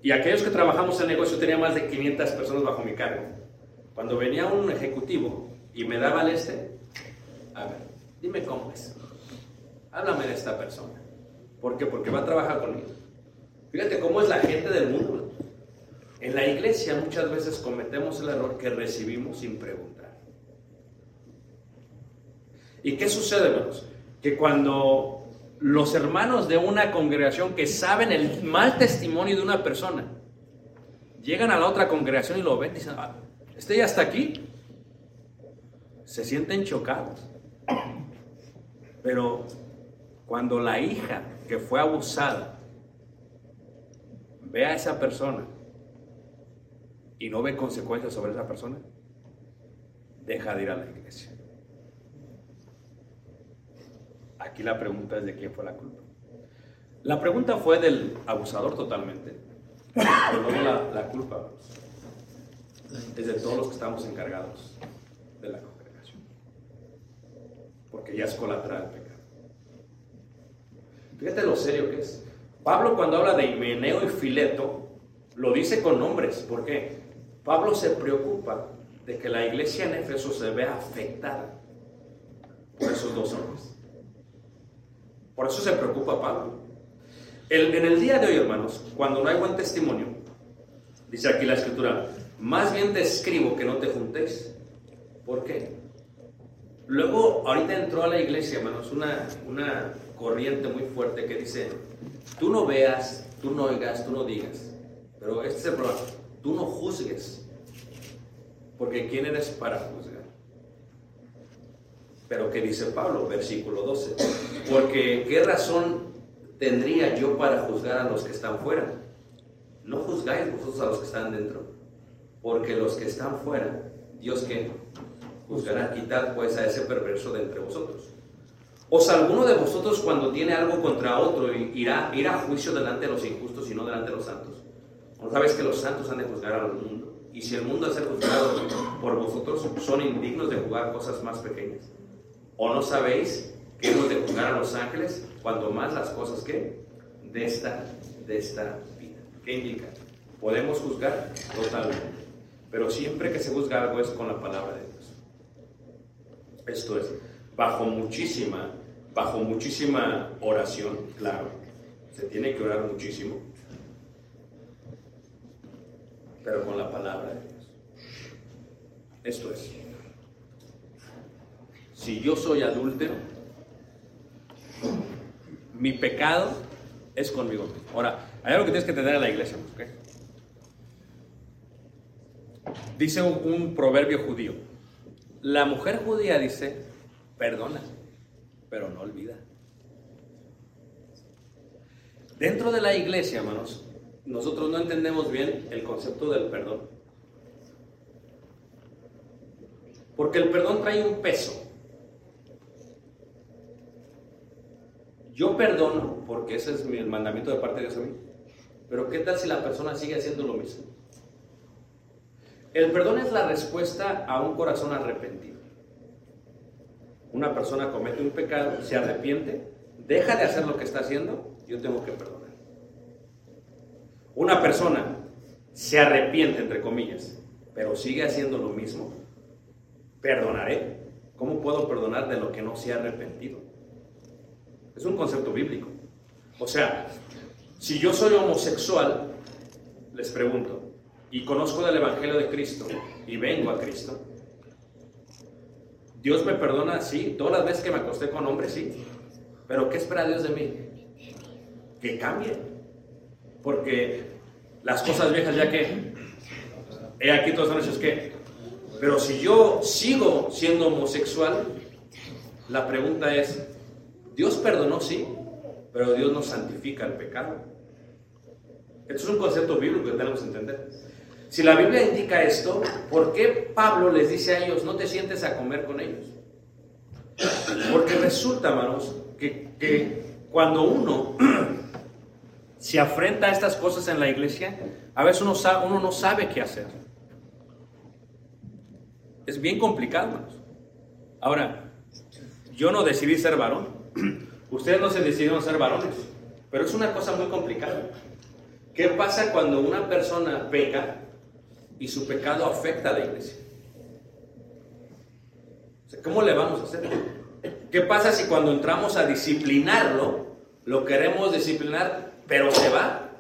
Y aquellos que trabajamos en negocio tenía más de 500 personas bajo mi cargo. Cuando venía un ejecutivo y me daba el este, a ver, dime cómo es. Háblame de esta persona. ¿Por qué? Porque va a trabajar conmigo. Fíjate cómo es la gente del mundo. En la iglesia muchas veces cometemos el error que recibimos sin preguntar. ¿Y qué sucede, hermanos? Que cuando los hermanos de una congregación que saben el mal testimonio de una persona llegan a la otra congregación y lo ven dicen, "Ah, este ya está aquí, se sienten chocados. Pero cuando la hija que fue abusada ve a esa persona y no ve consecuencias sobre esa persona, deja de ir a la iglesia. Aquí la pregunta es de quién fue la culpa. La pregunta fue del abusador totalmente, pero la, la culpa es de todos los que estamos encargados de la congregación, porque ya es colateral el pecado. Fíjate lo serio que es. Pablo cuando habla de Himeneo y Fileto, lo dice con nombres. ¿Por qué? Pablo se preocupa de que la iglesia en Éfeso se vea afectada por esos dos hombres. Por eso se preocupa Pablo. El- en el día de hoy, hermanos, cuando no hay buen testimonio, dice aquí la escritura, más bien te escribo que no te juntéis. ¿Por qué? Luego, ahorita entró a la iglesia, hermanos, una, una corriente muy fuerte que dice, tú no veas, tú no oigas, tú no digas, pero este es el problema, tú no juzgues, porque ¿quién eres para juzgar? Pero ¿qué dice Pablo? Versículo 12, porque ¿qué razón tendría yo para juzgar a los que están fuera? No juzgáis vosotros a los que están dentro, porque los que están fuera, Dios que juzgará, quitad pues a ese perverso de entre vosotros. ¿Os alguno de vosotros cuando tiene algo contra otro irá, irá a juicio delante de los injustos y no delante de los santos? ¿No sabéis que los santos han de juzgar al mundo? Y si el mundo es ser juzgado por vosotros, son indignos de jugar cosas más pequeñas. ¿O no sabéis que hemos de juzgar a los ángeles cuanto más las cosas que de esta, de esta vida? ¿Qué indica? Podemos juzgar totalmente, pero siempre que se juzga algo es con la palabra de Dios. Esto es, bajo muchísima, bajo muchísima oración, claro, se tiene que orar muchísimo, pero con la palabra de Dios. Esto es, si yo soy adúltero, mi pecado es conmigo mismo. Ahora, hay algo que tienes que tener en la iglesia. Dice un proverbio judío, la mujer judía dice, perdona, pero no olvida. Dentro de la iglesia, hermanos, nosotros no entendemos bien el concepto del perdón. Porque el perdón trae un peso. Yo perdono, porque ese es mi- mandamiento de parte de Dios a mí. Pero ¿qué tal si la persona sigue haciendo lo mismo? El perdón es la respuesta a un corazón arrepentido. Una persona comete un pecado, se arrepiente, deja de hacer lo que está haciendo, yo tengo que perdonar. Una persona se arrepiente, entre comillas, pero sigue haciendo lo mismo, perdonaré. ¿Cómo puedo perdonar de lo que no se ha arrepentido? Es un concepto bíblico. O sea, si yo soy homosexual, les pregunto, y conozco del Evangelio de Cristo y vengo a Cristo, Dios me perdona, sí, todas las veces que me acosté con hombres, sí. Pero ¿qué espera Dios de mí? Que cambie. Porque las cosas viejas ya que, he aquí todas las noches que, pero si yo sigo siendo homosexual, la pregunta es, Dios perdonó, sí, pero Dios nos santifica el pecado. Esto es un concepto bíblico que tenemos que entender. Si la Biblia indica esto, ¿por qué Pablo les dice a ellos, no te sientes a comer con ellos? Porque resulta, hermanos, que, que cuando uno (clears throat) se afrenta a estas cosas en la iglesia, a veces uno, uno no sabe qué hacer. Es bien complicado, hermanos. Ahora, yo no decidí ser varón. (clears throat) Ustedes no se decidieron ser varones. Pero es una cosa muy complicada. ¿Qué pasa cuando una persona peca y su pecado afecta a la iglesia? ¿Cómo le vamos a hacer? ¿Qué pasa si cuando entramos a disciplinarlo, lo queremos disciplinar, pero se va?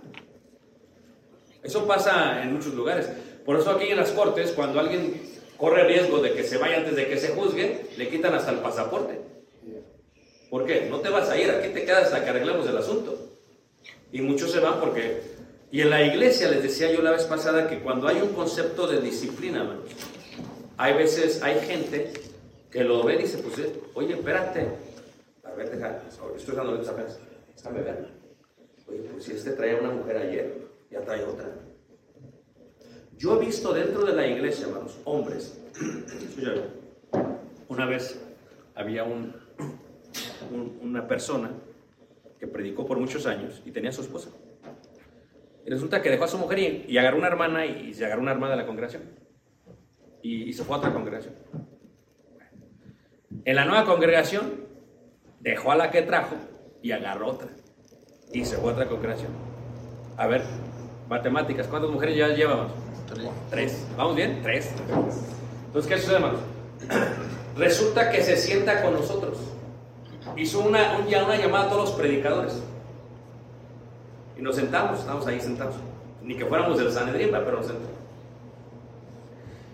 Eso pasa en muchos lugares. Por eso aquí en las cortes, cuando alguien corre riesgo de que se vaya antes de que se juzgue, le quitan hasta el pasaporte. ¿Por qué? No te vas a ir, aquí te quedas hasta que arreglemos el asunto. Y muchos se van porque... Y en la iglesia les decía yo la vez pasada que cuando hay un concepto de disciplina, hermanos, hay veces, hay gente que lo ve y dice, pues, eh, oye, espérate. A ver, deja, estoy dando lentes apenas. Déjame ver. Oye, pues si este traía una mujer ayer, ya trae otra. Yo he visto dentro de la iglesia, hermanos, hombres. (clears throat) Una vez había un, un- una persona que predicó por muchos años y tenía su esposa. Resulta que dejó a su mujer y, y agarró una hermana y, y se agarró una hermana de la congregación. Y, y se fue a otra congregación. En la nueva congregación dejó a la que trajo y agarró otra. Y se fue a otra congregación. A ver, matemáticas, ¿cuántas mujeres ya llevamos? Tres. Tres. ¿Vamos bien? Tres. Entonces, ¿qué sucede, hermanos? Resulta que se sienta con nosotros. Hizo una, un- ya una llamada a todos los predicadores. Y nos sentamos, estamos ahí sentados. Ni que fuéramos del Sanedrín, pero nos sentamos.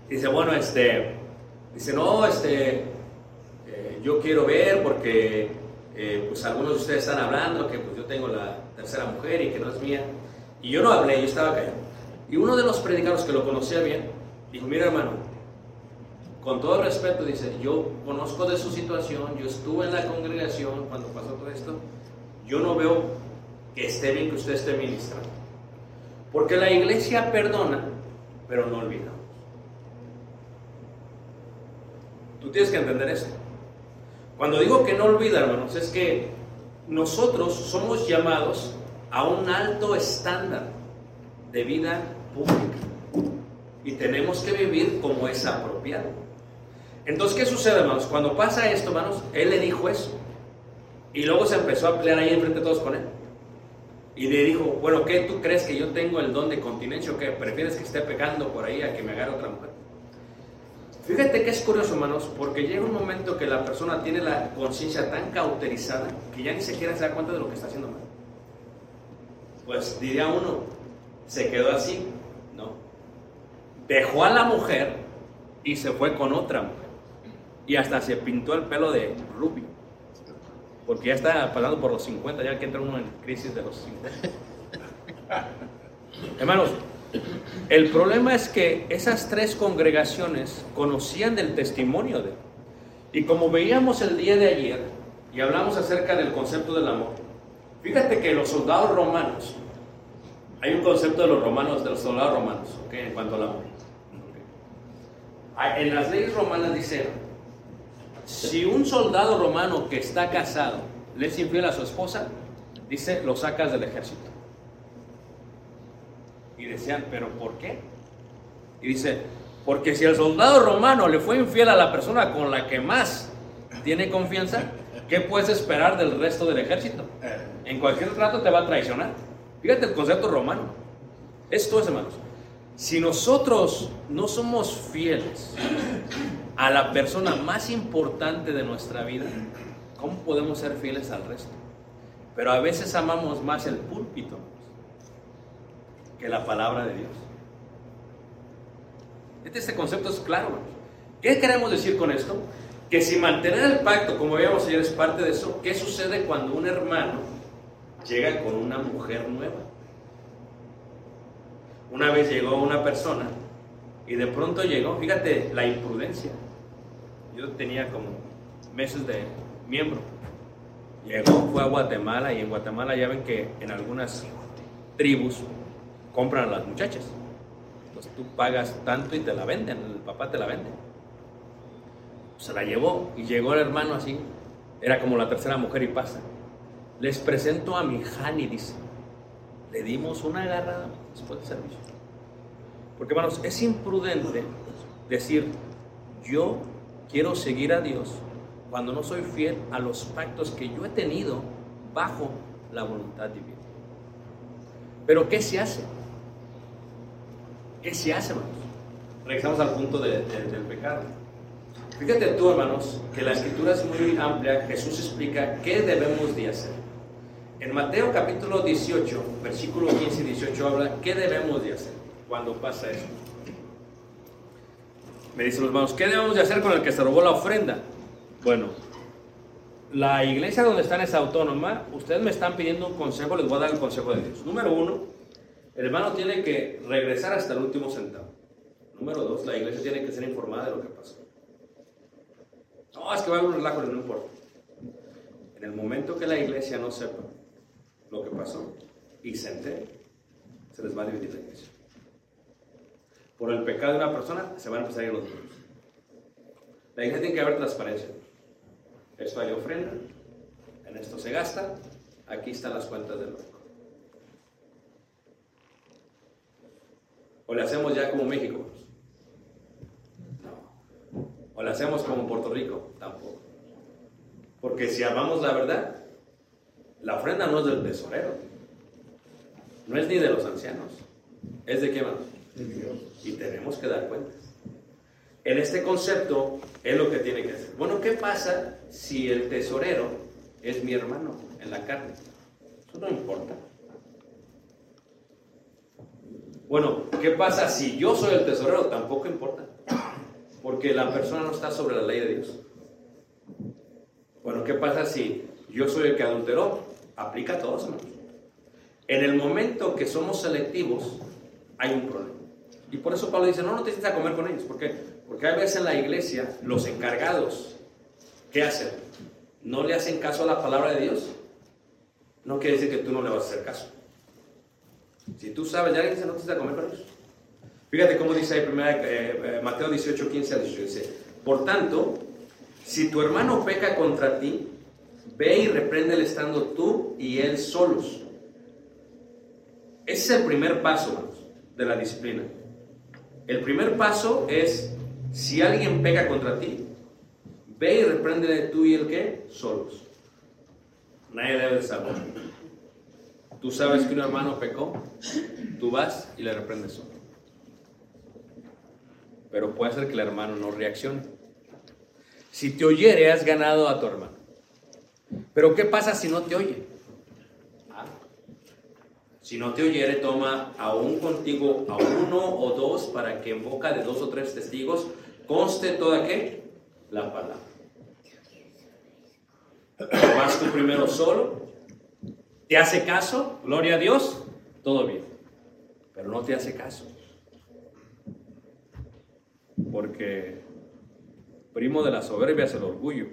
Dice, bueno, este, dice, no, este, eh, yo quiero ver porque eh, pues algunos de ustedes están hablando que pues yo tengo la tercera mujer y que no es mía. Y yo no hablé, yo estaba callado. Y uno de los predicadores que lo conocía bien, dijo, mira hermano, con todo respeto, dice, yo conozco de su situación, yo estuve en la congregación cuando pasó todo esto, yo no veo que esté bien que usted esté ministrando. Porque la iglesia perdona, pero no olvida. Tú tienes que entender esto. Cuando digo que no olvida, hermanos, es que nosotros somos llamados a un alto estándar de vida pública y tenemos que vivir como es apropiado. Entonces, ¿qué sucede, hermanos? Cuando pasa esto, hermanos, él le dijo eso. Y luego se empezó a pelear ahí enfrente de todos con él. Y le dijo, bueno, ¿qué tú crees que yo tengo el don de continencia o qué? ¿Prefieres que esté pegando por ahí a que me agarre otra mujer? Fíjate que es curioso, hermanos, porque llega un momento que la persona tiene la conciencia tan cauterizada que ya ni siquiera se da cuenta de lo que está haciendo mal. Pues diría uno, se quedó así, ¿no? Dejó a la mujer y se fue con otra mujer. Y hasta se pintó el pelo de rubio. Porque ya está pasando por los 50, ya que entra uno en crisis de los 50. (laughs) Hermanos, el problema es que esas tres congregaciones conocían del testimonio de él. Y como veíamos el día de ayer y hablamos acerca del concepto del amor, fíjate que los soldados romanos, hay un concepto de los romanos, de los soldados romanos, ¿ok? En cuanto al amor. ¿ok? En las leyes romanas dice, si un soldado romano que está casado le es infiel a su esposa, dice, lo sacas del ejército. Y decían, ¿pero por qué? Y dice, porque si el soldado romano le fue infiel a la persona con la que más tiene confianza, ¿qué puedes esperar del resto del ejército? En cualquier trato te va a traicionar. Fíjate el concepto romano. Esto es, hermanos. Si nosotros no somos fieles a la persona más importante de nuestra vida, ¿cómo podemos ser fieles al resto? Pero a veces amamos más el púlpito que la palabra de Dios. Este, este concepto es claro. ¿Qué queremos decir con esto? Que si mantener el pacto, como veíamos ayer, es parte de eso, ¿qué sucede cuando un hermano llega con una mujer nueva? Una vez llegó una persona y de pronto llegó, fíjate la imprudencia. Yo tenía como meses de miembro. Llegó, fue a Guatemala y en Guatemala ya ven que en algunas tribus compran a las muchachas. Entonces tú pagas tanto y te la venden, el papá te la vende. Se la llevó y llegó el hermano así, era como la tercera mujer y pasa. Les presento a mi Hani, dice. Le dimos una agarrada después del servicio. Porque hermanos, es imprudente decir, yo quiero seguir a Dios cuando no soy fiel a los pactos que yo he tenido bajo la voluntad divina. Pero ¿qué se hace? ¿Qué se hace, hermanos? Regresamos al punto de- de- del pecado. Fíjate tú, hermanos, que la escritura es muy amplia. Jesús explica qué debemos de hacer. En Mateo capítulo 18, versículo 15 y 18 habla qué debemos de hacer cuando pasa esto. Me dicen los hermanos, ¿qué debemos de hacer con el que se robó la ofrenda? Bueno, la iglesia donde están es autónoma. Ustedes me están pidiendo un consejo, les voy a dar el consejo de Dios. Número uno, el hermano tiene que regresar hasta el último centavo. Número dos, la iglesia tiene que ser informada de lo que pasó. No, es que va a haber un relajo, no importa. En el momento que la iglesia no sepa lo que pasó y se entere, se les va a dividir la iglesia. Por el pecado de una persona se van a empezar a ir los números. La iglesia tiene que haber transparencia. Esto hay ofrenda, en esto se gasta, aquí están las cuentas del banco. O le hacemos ya como México. No. O le hacemos como Puerto Rico. Tampoco. Porque si amamos la verdad, la ofrenda no es del tesorero. No es ni de los ancianos. ¿Es de qué mano? Y tenemos que dar cuentas. En este concepto es lo que tiene que hacer. Bueno, ¿qué pasa si el tesorero es mi hermano en la carne? Eso no importa. Bueno, ¿qué pasa si yo soy el tesorero? Tampoco importa. Porque la persona no está sobre la ley de Dios. Bueno, ¿qué pasa si yo soy el que adulteró? Aplica a todos, hermanos. En el momento que somos selectivos, hay un problema. Y por eso Pablo dice, no, no te sientes a comer con ellos. ¿Por qué? Porque a veces en la iglesia, los encargados, ¿qué hacen? ¿No le hacen caso a la palabra de Dios? no quiere decir que tú no le vas a hacer caso. Si tú sabes, ya se no te a comer con ellos. Fíjate cómo dice ahí primera, eh, eh, Mateo 18, 15 a 18. Dice, por tanto, si tu hermano peca contra ti, ve y repréndele estando tú y él solos. Ese es el primer paso, de la disciplina. El primer paso es, si alguien peca contra ti, ve y repréndele tú y él qué? Solos. Nadie debe de saber. Tú sabes que un hermano pecó, tú vas y le reprendes solo. Pero puede ser que el hermano no reaccione. Si te oyere, has ganado a tu hermano. Pero ¿qué pasa si no te oye? Si no te oyere, toma aún contigo a uno o dos para que en boca de dos o tres testigos conste toda qué? La palabra. Vas tú primero solo, te hace caso, gloria a Dios, todo bien. Pero no te hace caso. Porque primo de la soberbia es el orgullo.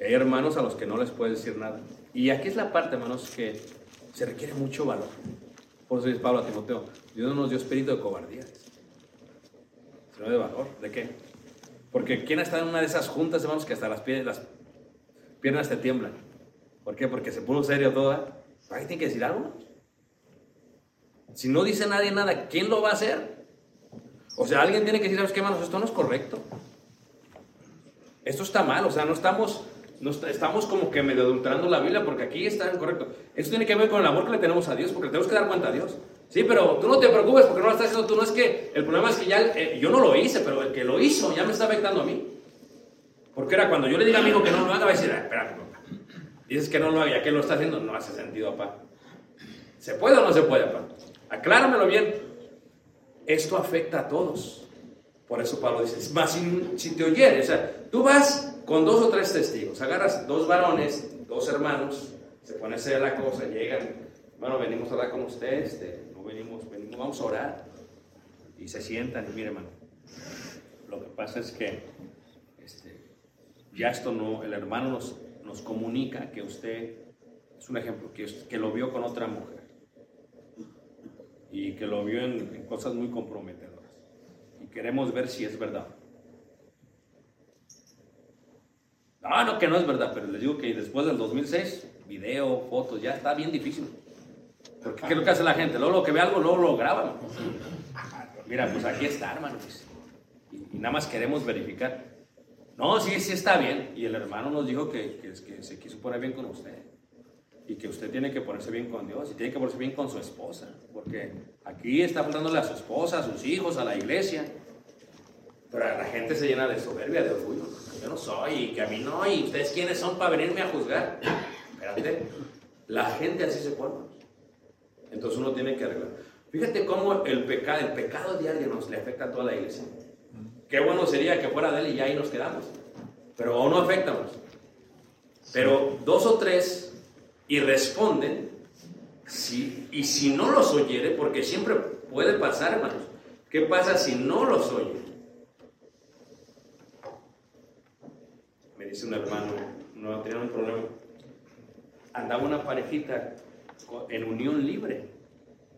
Hay hermanos a los que no les puedes decir nada. Y aquí es la parte, hermanos, que se requiere mucho valor. Por eso dice Pablo a Timoteo, Dios no nos dio espíritu de cobardía, sino de valor. ¿De qué? Porque ¿quién estado en una de esas juntas, hermanos, que hasta las, pie- las piernas te tiemblan? ¿Por qué? Porque se puso serio toda. ¿Alguien tiene que decir algo? Si no dice nadie nada, ¿quién lo va a hacer? O sea, alguien tiene que decir, ¿sabes qué, hermanos? Esto no es correcto. Esto está mal, o sea, no estamos, no est- estamos como que medio adulterando la Biblia porque aquí está incorrecto. Esto tiene que ver con el amor que le tenemos a Dios, porque le tenemos que dar cuenta a Dios. Sí, pero tú no te preocupes porque no lo estás haciendo tú. No es que el problema es que ya eh, yo no lo hice, pero el que lo hizo ya me está afectando a mí. Porque era cuando yo le diga a mi hijo que no lo haga, va a decir, "Ah, espérate, papá. Dices que no lo haga, ya que lo está haciendo, no hace sentido, papá. ¿Se puede o no se puede, papá? Acláramelo bien. Esto afecta a todos. Por eso Pablo dice, más si, si te oyere, o sea, tú vas con dos o tres testigos, agarras dos varones, dos hermanos, se pone seria la cosa, llegan, bueno, venimos a hablar con usted, este, no venimos, venimos, vamos a orar, y se sientan y mire, hermano, lo que pasa es que este, ya esto no, el hermano nos, nos comunica que usted, es un ejemplo, que, que lo vio con otra mujer y que lo vio en cosas muy comprometedoras. Y queremos ver si es verdad. No, no, que no es verdad, pero les digo que después del 2006, video, fotos, ya está bien difícil. Porque ¿qué es lo que hace la gente? Luego lo que ve algo, luego lo graban. Mira, pues aquí está, hermano. dice. Y, y nada más queremos verificar. No, sí, sí está bien. Y el hermano nos dijo que, que, que se quiso poner bien con usted. Y que usted tiene que ponerse bien con Dios y tiene que ponerse bien con su esposa. Porque aquí está faltándole a su esposa, a sus hijos, a la iglesia. Pero la gente se llena de soberbia, de orgullo. Yo no soy, y que a mí no, y ustedes quiénes son para venirme a juzgar. Espérate, la gente así se pone. Entonces uno tiene que arreglar. Fíjate cómo el pecado, el pecado diario nos le afecta a toda la iglesia. Qué bueno sería que fuera de él y ya ahí nos quedamos. Pero aún no afecta más. Pero dos o tres y responden, sí, y si no los oyere, porque siempre puede pasar, hermanos. ¿Qué pasa si no los oye? Dice un hermano, no tenía un problema. Andaba una parejita en unión libre.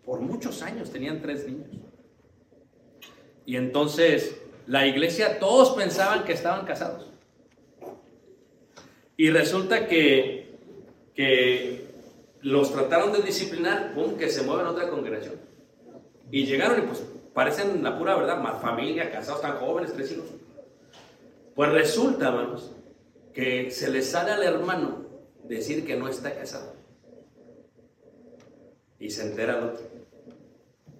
Por muchos años tenían tres niños. Y entonces la iglesia, todos pensaban que estaban casados. Y resulta que, que los trataron de disciplinar, pum, que se mueven a otra congregación. Y llegaron y pues parecen la pura verdad, más familia, casados tan jóvenes, tres hijos. Pues resulta, hermanos, que se le sale al hermano decir que no está casado. Y se entera el otro.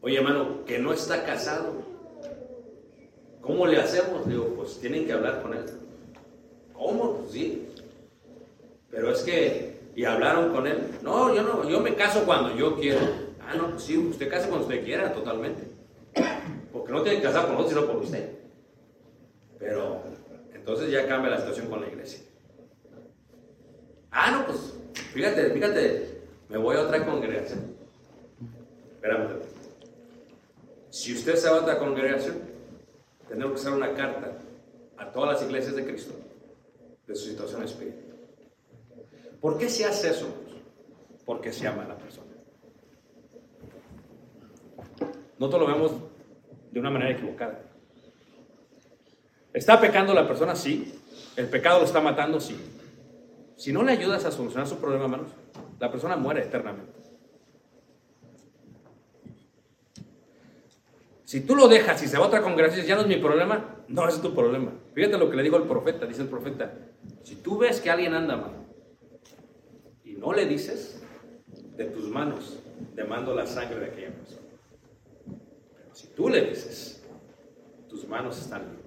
Oye, hermano, que no está casado. ¿Cómo le hacemos? Digo, pues tienen que hablar con él. ¿Cómo? Pues sí. Pero es que, y hablaron con él. No, yo no, yo me caso cuando yo quiero. Ah, no, pues sí, usted casa cuando usted quiera, totalmente. Porque no tiene que casar por nosotros, sino por usted. Pero entonces ya cambia la situación con la iglesia. Ah, no, pues fíjate, fíjate, me voy a otra congregación. Espérame. Si usted se va a otra congregación, tenemos que hacer una carta a todas las iglesias de Cristo de su situación espiritual. ¿Por qué se hace eso? Porque se ama a la persona. Nosotros lo vemos de una manera equivocada. ¿Está pecando la persona? Sí. ¿El pecado lo está matando? Sí. Si no le ayudas a solucionar su problema, hermanos, la persona muere eternamente. Si tú lo dejas y se va a otra congregación, ya no es mi problema, no es tu problema. Fíjate lo que le dijo el profeta, dice el profeta, si tú ves que alguien anda mal y no le dices, de tus manos demando la sangre de aquella persona. Pero si tú le dices, tus manos están.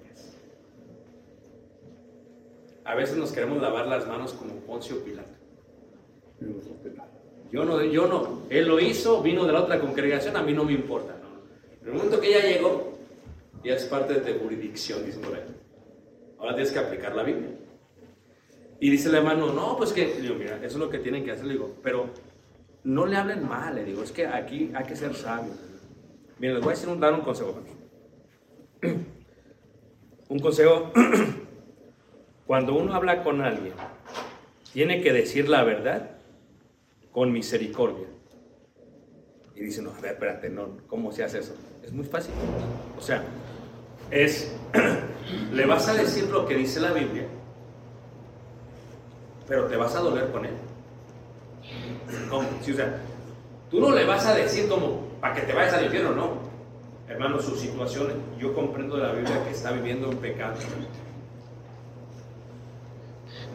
A veces nos queremos lavar las manos como Poncio Pilato. Yo no, yo no, él lo hizo, vino de la otra congregación, a mí no me importa. En el momento que ya llegó, ya es parte de tu jurisdicción, dice por ahí. Ahora tienes que aplicar la Biblia. Y dice el hermano, no, pues que, digo, mira, eso es lo que tienen que hacer, le digo, pero no le hablen mal, le digo, es que aquí hay que ser sabios. Miren, les voy a decir un, dar un consejo. (clears throat) Un consejo, (clears throat) cuando uno habla con alguien, tiene que decir la verdad con misericordia. Y dice, no, espérate, no, ¿cómo se hace eso? Es muy fácil. O sea, es, (clears throat) le vas a decir lo que dice la Biblia, pero te vas a doler con él. ¿Cómo? Tú no le vas a decir como para que te vayas al infierno, no. Hermano, su situación, yo comprendo de la Biblia que está viviendo en pecado.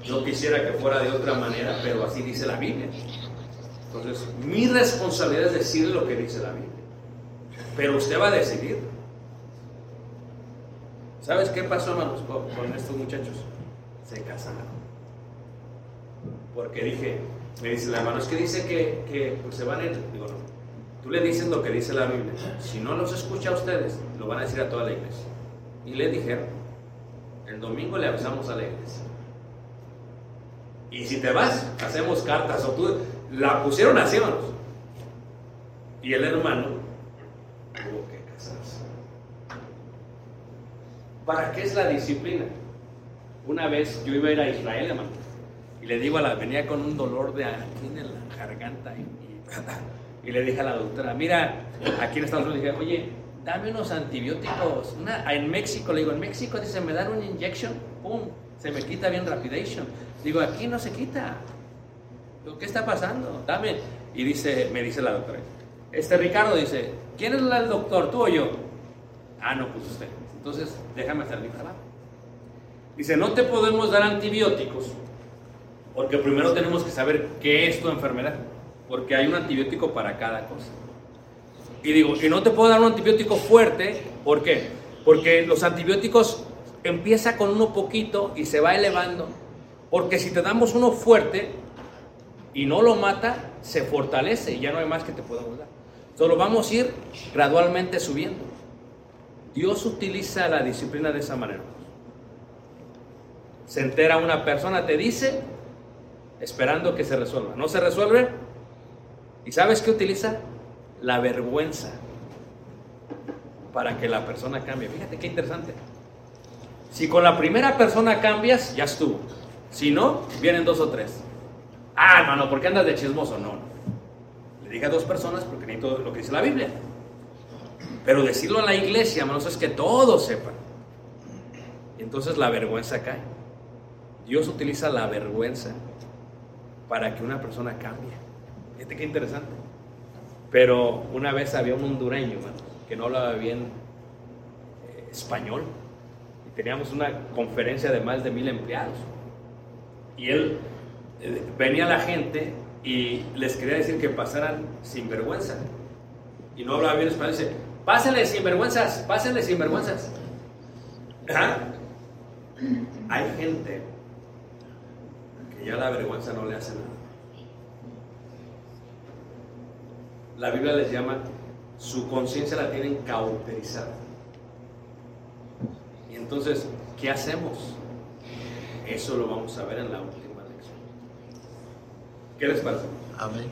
Yo quisiera que fuera de otra manera, pero así dice la Biblia. Entonces, mi responsabilidad es decirle lo que dice la Biblia. Pero usted va a decidir. ¿Sabes qué pasó, hermanos, con estos muchachos? Se casaron. Porque dije, me dice el hermano, es que dice que, que pues, se van a ir. Digo, no. Tú le dices lo que dice la Biblia. Si no los escucha a ustedes, lo van a decir a toda la iglesia. Y le dijeron, el domingo le avisamos a la iglesia. Y si te vas, hacemos cartas. O tú, la pusieron así, hermanos. Y el hermano tuvo que casarse. ¿Para qué es la disciplina? Una vez yo iba a ir a Israel, hermano, y le digo a la, venía con un dolor de aquí en la garganta, y, y- y le dije a la doctora, mira, aquí en Estados Unidos, dije, oye, dame unos antibióticos. Una, en México, le digo, en México dice, me dan una inyección, pum, se me quita bien rapidation. Digo, aquí no se quita. Digo, ¿qué está pasando? Dame. Y dice, me dice la doctora, este Ricardo dice, ¿quién es el doctor, tú o yo? Ah, no, pues usted. Entonces, déjame hacer mi trabajo. Dice, no te podemos dar antibióticos porque primero tenemos que saber qué es tu enfermedad, porque hay un antibiótico para cada cosa. Y digo, y no te puedo dar un antibiótico fuerte, ¿por qué? Porque los antibióticos empieza con uno poquito y se va elevando, porque si te damos uno fuerte y no lo mata, se fortalece y ya no hay más que te podamos dar. Solo vamos a ir gradualmente subiendo. Dios utiliza la disciplina de esa manera. Se entera una persona, te dice, esperando que se resuelva. No se resuelve. ¿Y sabes qué utiliza? La vergüenza para que la persona cambie. Fíjate qué interesante. Si con la primera persona cambias, ya estuvo. Si no, vienen dos o tres. Ah, hermano, ¿por qué andas de chismoso? No. Le dije a dos personas porque necesito lo que dice la Biblia. Pero decirlo a la iglesia, hermanos, es que todos sepan. Y entonces la vergüenza cae. Dios utiliza la vergüenza para que una persona cambie. Fíjate qué interesante. Pero una vez había un hondureño, hermano, que no hablaba bien eh, español. Y teníamos una conferencia de más de mil empleados. Y él eh, venía la gente y les quería decir que pasaran sin vergüenza. Y no hablaba bien español. Dice, pásenle sin vergüenzas, pásenle sin vergüenzas. ¿Ah? Hay gente que ya la vergüenza no le hace nada. La Biblia les llama, su conciencia la tienen cauterizada. Y entonces, ¿qué hacemos? Eso lo vamos a ver en la última lección. ¿Qué les parece? Amén.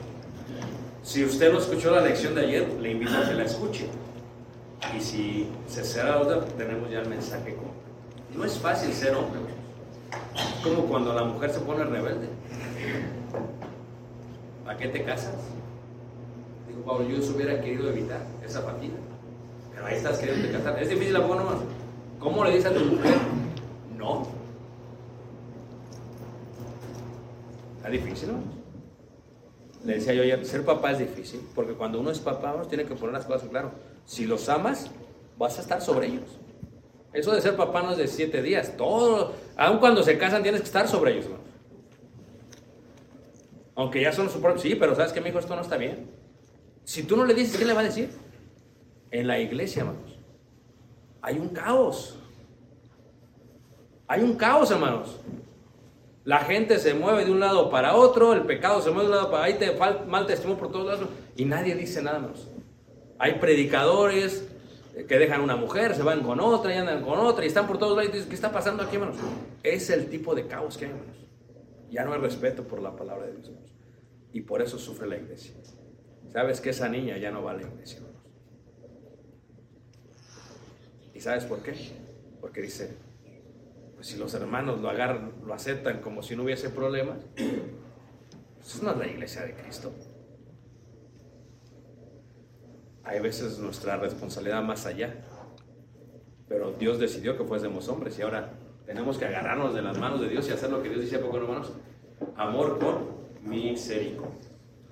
Si usted no escuchó la lección de ayer, le invito a que la escuche. Y si se será otra, tenemos ya el mensaje completo. No es fácil ser hombre. Es como cuando la mujer se pone rebelde. ¿Para qué te casas? Dijo Pablo, yo hubiera querido evitar esa fatiga. Pero ahí estás queriendo casar. Es difícil, ¿a poco nomás? ¿Cómo le dices a tu mujer? No. Está difícil, ¿no? Le decía yo ayer, ser papá es difícil, porque cuando uno es papá, uno tiene que poner las cosas claro. Si los amas, vas a estar sobre ellos. Eso de ser papá no es de siete días, todo, aun cuando se casan tienes que estar sobre ellos, hermanos. Aunque ya son su propio, sí, pero sabes que mi hijo esto no está bien. Si tú no le dices, ¿qué le va a decir? En la iglesia, hermanos, hay un caos. Hay un caos, hermanos. La gente se mueve de un lado para otro, el pecado se mueve de un lado para ahí, te mal testimonio por todos lados y nadie dice nada más. Hay predicadores que dejan una mujer, se van con otra y andan con otra y están por todos lados y dicen, ¿qué está pasando aquí, hermanos? Es el tipo de caos que hay, hermanos. Ya no hay respeto por la palabra de Dios. Y por eso sufre la iglesia. ¿Sabes que esa niña ya no va a la iglesia, hermanos? ¿Y sabes por qué? Porque dice, pues si los hermanos lo agarran, lo aceptan como si no hubiese problemas, pues no es la iglesia de Cristo. Hay veces nuestra responsabilidad más allá, pero Dios decidió que fuésemos hombres y ahora tenemos que agarrarnos de las manos de Dios y hacer lo que Dios dice a poco, hermanos, amor con misericordia.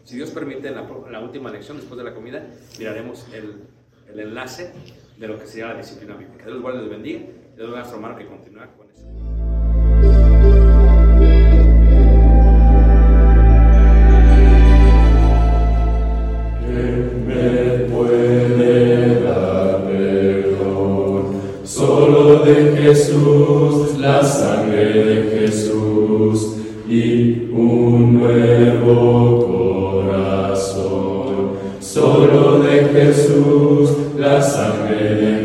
Si Dios permite, en la, última lección, después de la comida, miraremos el, el enlace de lo que sería la disciplina bíblica. Dios los guarde y los bendiga. Les doy a nuestro hermano que continúa con eso. me puede dar perdón. Solo de Jesús, la sangre de Jesús y un nuevo corazón. Solo de Jesús, la sangre de